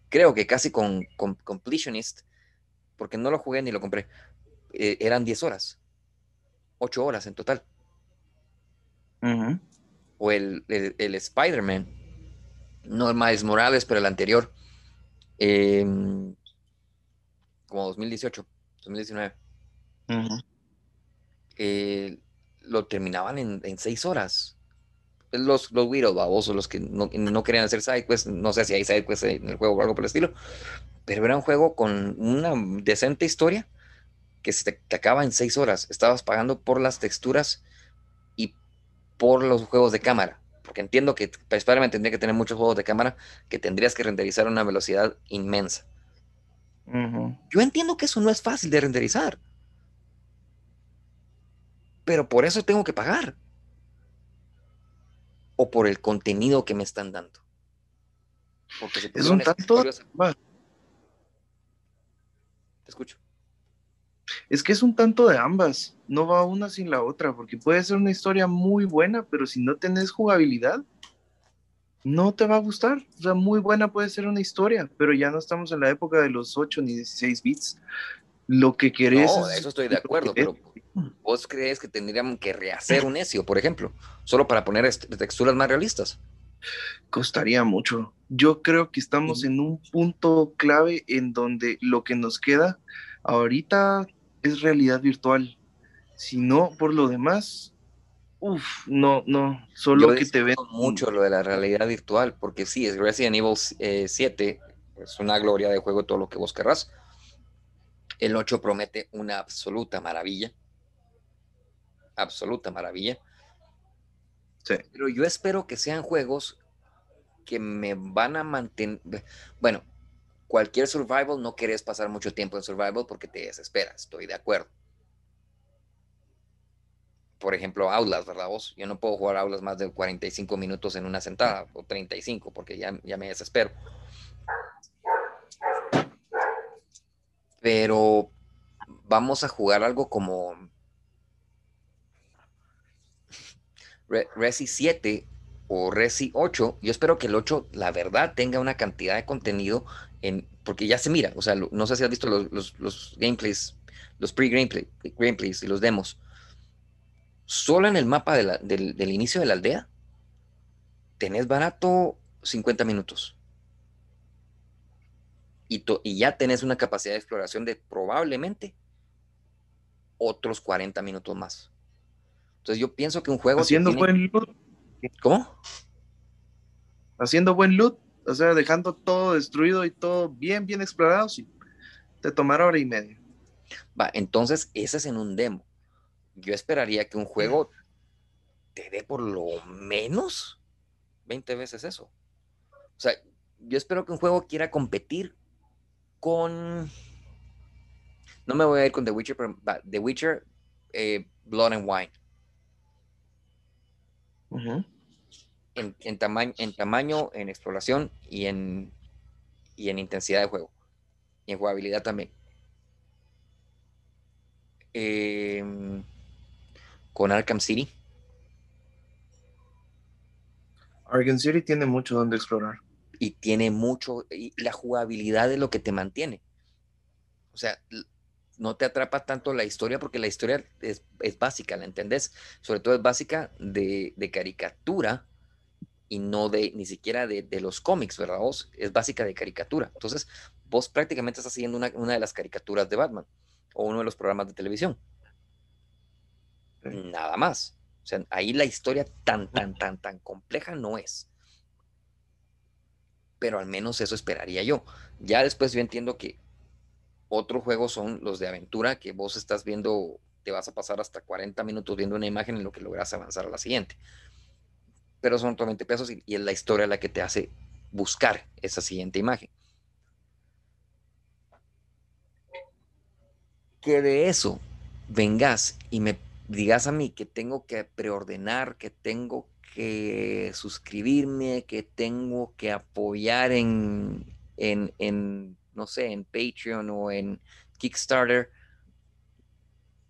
creo que casi con, completionist, porque no lo jugué ni lo compré, eh, eran 10 horas, 8 horas en total. O el, el, Spider-Man, no el Miles Morales, pero el anterior, em, como 2018, 2019. Eh, lo terminaban en, en, seis horas. Los, los Widow babosos, los que no, no, querían hacer sidequests, no sé si hay sidequests en el juego o algo por el estilo, pero era un juego con una decente historia que se te, acaba en seis horas. Estabas pagando por las texturas y por los juegos de cámara. Porque entiendo que Spider-Man tendría que tener muchos juegos de cámara que tendrías que renderizar a una velocidad inmensa. Yo entiendo que eso no es fácil de renderizar. Pero por eso tengo que pagar. O por el contenido que me están dando. Porque es un tanto. Te escucho. Es que es un tanto de ambas. No va una sin la otra. Porque puede ser una historia muy buena, pero si no tenés jugabilidad, no te va a gustar. O sea, muy buena puede ser una historia, pero ya no estamos en la época de los 8 ni 16 bits. Lo que querés. No, eso estoy de acuerdo, pero ¿vos crees que tendríamos que rehacer un ESIO, por ejemplo, solo para poner texturas más realistas? Costaría mucho. Yo creo que estamos en un punto clave en donde lo que nos queda ahorita es realidad virtual. Si no, por lo demás, Uf, no, no, solo que te ven. mucho lo de la realidad virtual, porque sí, es Resident Evil 7, eh, es una gloria de juego todo lo que vos querrás. El 8 promete una absoluta maravilla. Absoluta maravilla. Sí. Pero yo espero que sean juegos que me van a mantener. Bueno, cualquier survival no querés pasar mucho tiempo en survival porque te desesperas, estoy de acuerdo por ejemplo, aulas, ¿verdad vos? Yo no puedo jugar aulas más de 45 minutos en una sentada, o 35, porque ya, ya me desespero. Pero vamos a jugar algo como Resi 7 o Resi 8. Yo espero que el 8, la verdad, tenga una cantidad de contenido en, porque ya se mira, o sea, no sé si has visto los, los, gameplays, los pre-gameplays y los demos solo en el mapa del, inicio de la aldea, tenés barato 50 minutos. Y, y, ya tenés una capacidad de exploración de probablemente otros 40 minutos más. Entonces yo pienso que un juego... Haciendo buen loot. ¿Cómo? Haciendo buen loot, o sea, dejando todo destruido y todo bien, bien explorado, sí. Te tomará hora y media. Va, entonces ese es en un demo yo esperaría que un juego te dé por lo menos 20 veces eso. O sea, yo espero que un juego quiera competir con... No me voy a ir con The Witcher, pero The Witcher, eh, Blood and Wine. en, en, tamaño, en tamaño, en exploración y en, y en intensidad de juego. Y en jugabilidad también. Eh, con Arkham City. Arkham City tiene mucho donde explorar. Y tiene mucho, y la jugabilidad es lo que te mantiene. O sea, no te atrapa tanto la historia porque la historia es, básica, ¿la entendés? Sobre todo es básica de, caricatura y no de ni siquiera de, los cómics, ¿verdad? Vos es básica de caricatura. Entonces, vos prácticamente estás siguiendo una, una, de las caricaturas de Batman o uno de los programas de televisión. Nada más. O sea, ahí la historia tan, tan, tan, tan compleja no es. Pero al menos eso esperaría yo. Ya después yo entiendo que otros juegos son los de aventura, que vos estás viendo, te vas a pasar hasta 40 minutos viendo una imagen en lo que logras avanzar a la siguiente. Pero son totalmente pesos y, es la historia la que te hace buscar esa siguiente imagen. Que de eso vengas y me digas a mí que tengo que preordenar, que tengo que suscribirme, que tengo que apoyar en, en, en no sé, en Patreon o en Kickstarter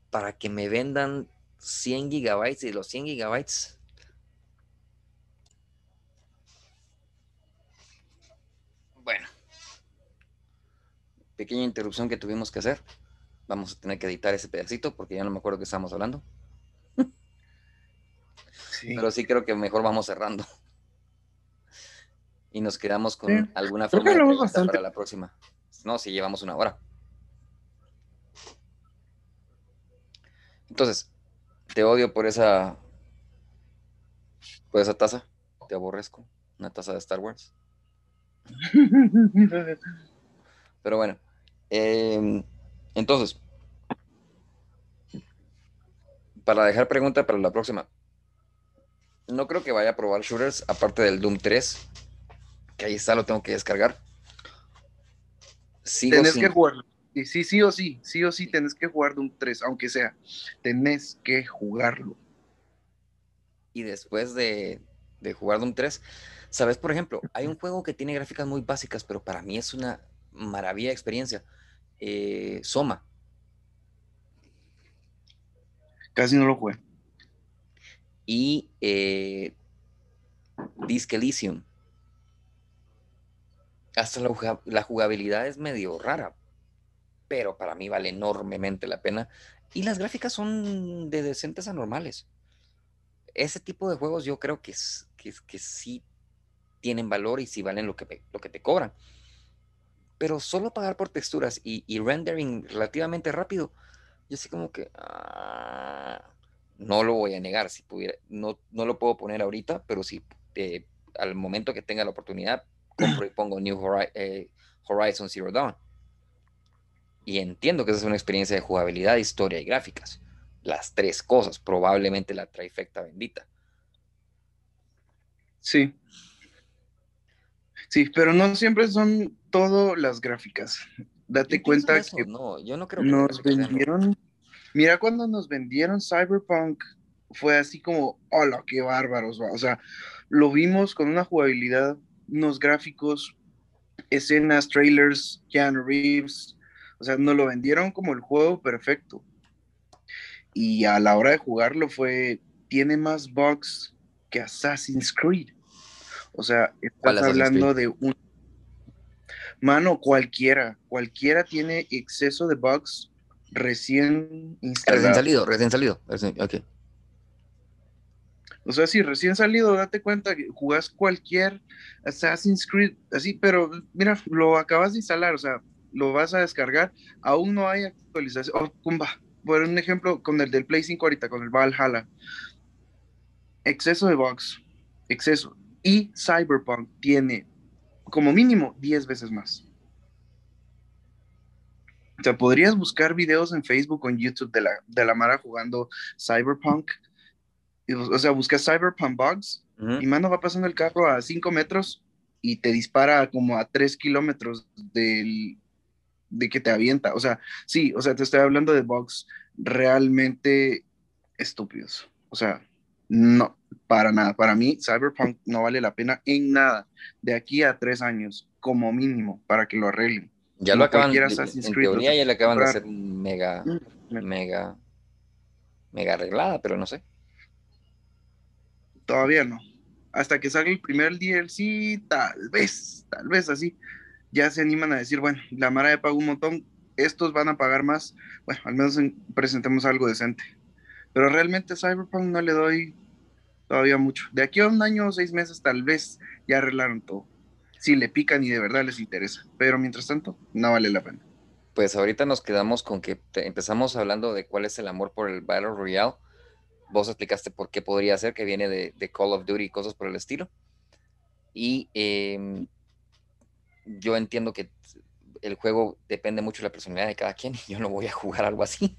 para que me vendan 100 gigabytes y los 100 gigabytes bueno. Pequeña interrupción que tuvimos que hacer vamos a tener que editar ese pedacito porque ya no me acuerdo que estamos hablando pero sí creo que mejor vamos cerrando y nos quedamos con alguna forma de para la próxima no, si llevamos una hora. Entonces, te odio por esa. por esa taza. Te aborrezco. Una taza de Star Wars. Pero bueno. Em, entonces. Para dejar pregunta para la próxima. No creo que vaya a probar shooters aparte del Doom 3. Que ahí está, lo tengo que descargar tenés que jugarlo. Sí, sí o sí, sí o sí tenés que jugar un 3, aunque sea. Tenés que jugarlo. Y después de, jugar de un 3, sabes, por ejemplo, hay un juego que tiene gráficas muy básicas, pero para mí es una maravilla de experiencia. Eh, Soma. Casi no lo jugué. Y eh, Disc Elysium hasta la, jugabilidad es medio rara, pero para mí vale enormemente la pena. Y las gráficas son de decentes a normales. Ese tipo de juegos yo creo que, que, que sí tienen valor y sí valen lo que, lo que te cobran. Pero solo pagar por texturas y, rendering relativamente rápido, yo sé como que ah, no lo voy a negar. Si pudiera, no, no lo puedo poner ahorita, pero si eh, al momento que tenga la oportunidad, compro y pongo New eh, Horizon Zero Dawn. Y entiendo que esa es una experiencia de jugabilidad, historia y gráficas. Las tres cosas, probablemente la trifecta bendita. Sí. Sí, pero no siempre son todo las gráficas. Date cuenta que no, yo no creo que nos vendieron. Mira cuando nos vendieron Cyberpunk fue así como, hola, qué bárbaros, o sea, lo vimos con una jugabilidad unos gráficos, escenas, trailers, Keanu Reeves, o sea, nos lo vendieron como el juego perfecto. Y a la hora de jugarlo fue, tiene más bugs que Assassin's Creed. O sea, estás hablando de un... Mano, cualquiera, cualquiera tiene exceso de bugs recién instalado. Recién salido, recién salido. O sea, si recién salido, date cuenta que jugás cualquier Assassin's Creed, así, pero mira, lo acabas de instalar, o sea, lo vas a descargar, aún no hay actualización. Oh, por un ejemplo, con el del Play 5 ahorita, con el Valhalla. Exceso de bugs, exceso. Y Cyberpunk tiene como mínimo 10 veces más. O sea, podrías buscar videos en Facebook o en YouTube de la, de la Mara jugando Cyberpunk o sea, buscas Cyberpunk Bugs y mano va pasando el carro a 5 metros y te dispara como a 3 kilómetros del, de que te avienta. O sea, sí, o sea, te estoy hablando de bugs realmente estúpidos. O sea, no, para nada. Para mí, Cyberpunk no vale la pena en nada de aquí a tres años, como mínimo, para que lo arreglen. Ya lo acaban, de, en teoría ya le acaban de hacer mega, mm, mega, mega arreglada, pero no sé. Todavía no. Hasta que salga el primer DLC, tal vez, tal vez así, ya se animan a decir, bueno, la Mara ya pagó un montón, estos van a pagar más, bueno, al menos presentemos algo decente. Pero realmente Cyberpunk no le doy todavía mucho. De aquí a un año o seis meses tal vez ya arreglaron todo. Si le pican y de verdad les interesa. Pero mientras tanto, no vale la pena. Pues ahorita nos quedamos con que empezamos hablando de cuál es el amor por el Battle Royale. Vos explicaste por qué podría ser, que viene de, Call of Duty y cosas por el estilo. Y em, yo entiendo que el juego depende mucho de la personalidad de cada quien y yo no voy a jugar algo así.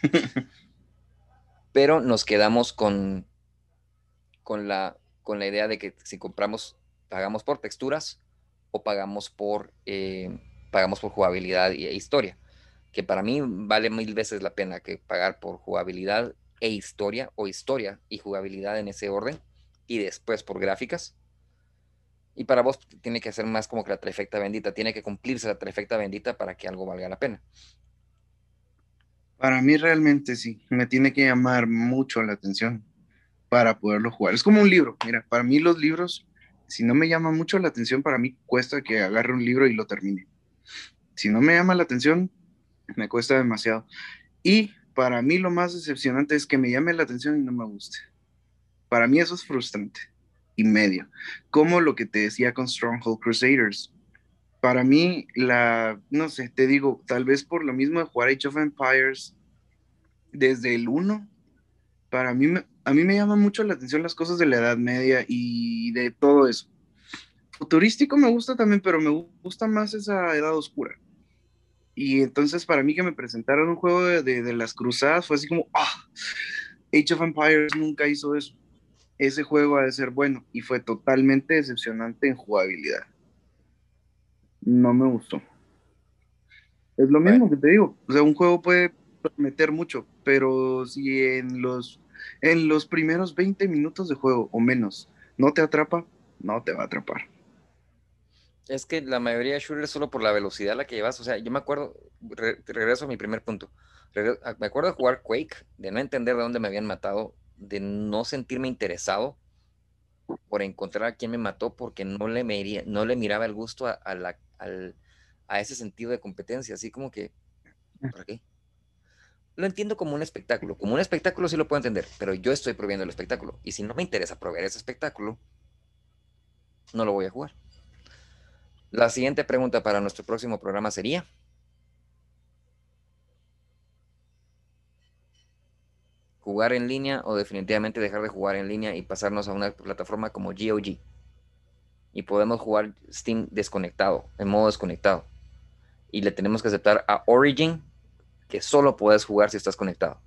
Pero nos quedamos con, con, la, con la idea de que si compramos, pagamos por texturas o pagamos por, eh, pagamos por jugabilidad e historia. Que para mí vale mil veces la pena que pagar por jugabilidad e historia o historia y jugabilidad en ese orden y después por gráficas y para vos tiene que ser más como que la trifecta bendita, tiene que cumplirse la trifecta bendita para que algo valga la pena. Para mí realmente sí, me tiene que llamar mucho la atención para poderlo jugar. Es como un libro, mira, para mí los libros, si no me llama mucho la atención, para mí cuesta que agarre un libro y lo termine. Si no me llama la atención, me cuesta demasiado. Y para mí lo más decepcionante es que me llame la atención y no me guste. Para mí eso es frustrante y medio, como lo que te decía con Stronghold Crusaders. Para mí, la, no sé, te digo, tal vez por lo mismo de jugar Age of Empires desde el 1, para mí, a mí me llama mucho la atención las cosas de la Edad Media y de todo eso. Futurístico me gusta también, pero me gusta más esa Edad Oscura. Y entonces para mí que me presentaron un juego de, de las cruzadas fue así como, ah, Age of Empires nunca hizo eso ese juego ha de ser bueno y fue totalmente decepcionante en jugabilidad. No me gustó. Es lo mismo que te digo, o sea, un juego puede meter mucho, pero si en los, en los primeros 20 minutos de juego o menos no te atrapa, no te va a atrapar. Es que la mayoría de shooters solo por la velocidad a la que llevas, o sea, yo me acuerdo, regreso a mi primer punto, me acuerdo de jugar Quake, de no entender de dónde me habían matado de no sentirme interesado por encontrar a quien me mató porque no le, no le miraba el gusto a, a, ese sentido de competencia, así como que, mm. ¿para qué? Lo entiendo como un espectáculo, como un espectáculo sí lo puedo entender, pero yo estoy prohibiendo el espectáculo y si no me interesa proveer ese espectáculo, no lo voy a jugar. La siguiente pregunta para nuestro próximo programa sería, jugar en línea o definitivamente dejar de jugar en línea y pasarnos a una plataforma como GOG. Y podemos jugar Steam desconectado, en modo desconectado. Y le tenemos que aceptar a Origin que solo puedes jugar si estás conectado.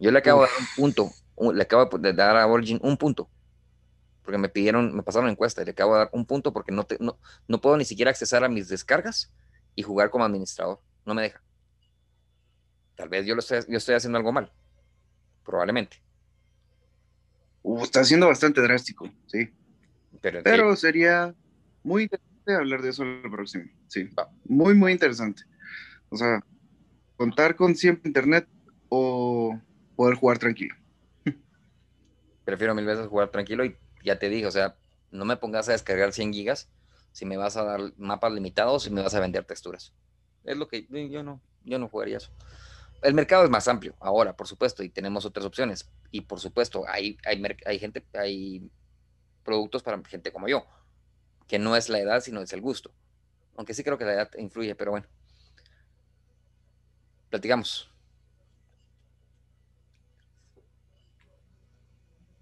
Yo le acabo de dar un punto, le acabo de dar a Origin un punto. Porque me pidieron, me pasaron encuesta y le acabo de dar un punto porque no, no, no puedo ni siquiera accesar a mis descargas y jugar como administrador. No me deja. Tal vez yo, lo estoy, yo estoy haciendo algo mal. Probablemente. Uh, está siendo bastante drástico, sí. Pero, sería muy interesante hablar de eso en el próximo. Sí. Muy, muy interesante. O sea, contar con siempre internet o poder jugar tranquilo. Prefiero mil veces jugar tranquilo y ya te dije, o sea, no me pongas a descargar 100 gigas si me vas a dar mapas limitados y me vas a vender texturas. Es lo que yo no, yo no jugaría eso el mercado es más amplio ahora, por supuesto, y tenemos otras opciones. Y por supuesto, hay, hay, hay gente, hay productos para gente como yo, que no es la edad, sino es el gusto. Aunque sí creo que la edad influye, pero bueno. Platicamos.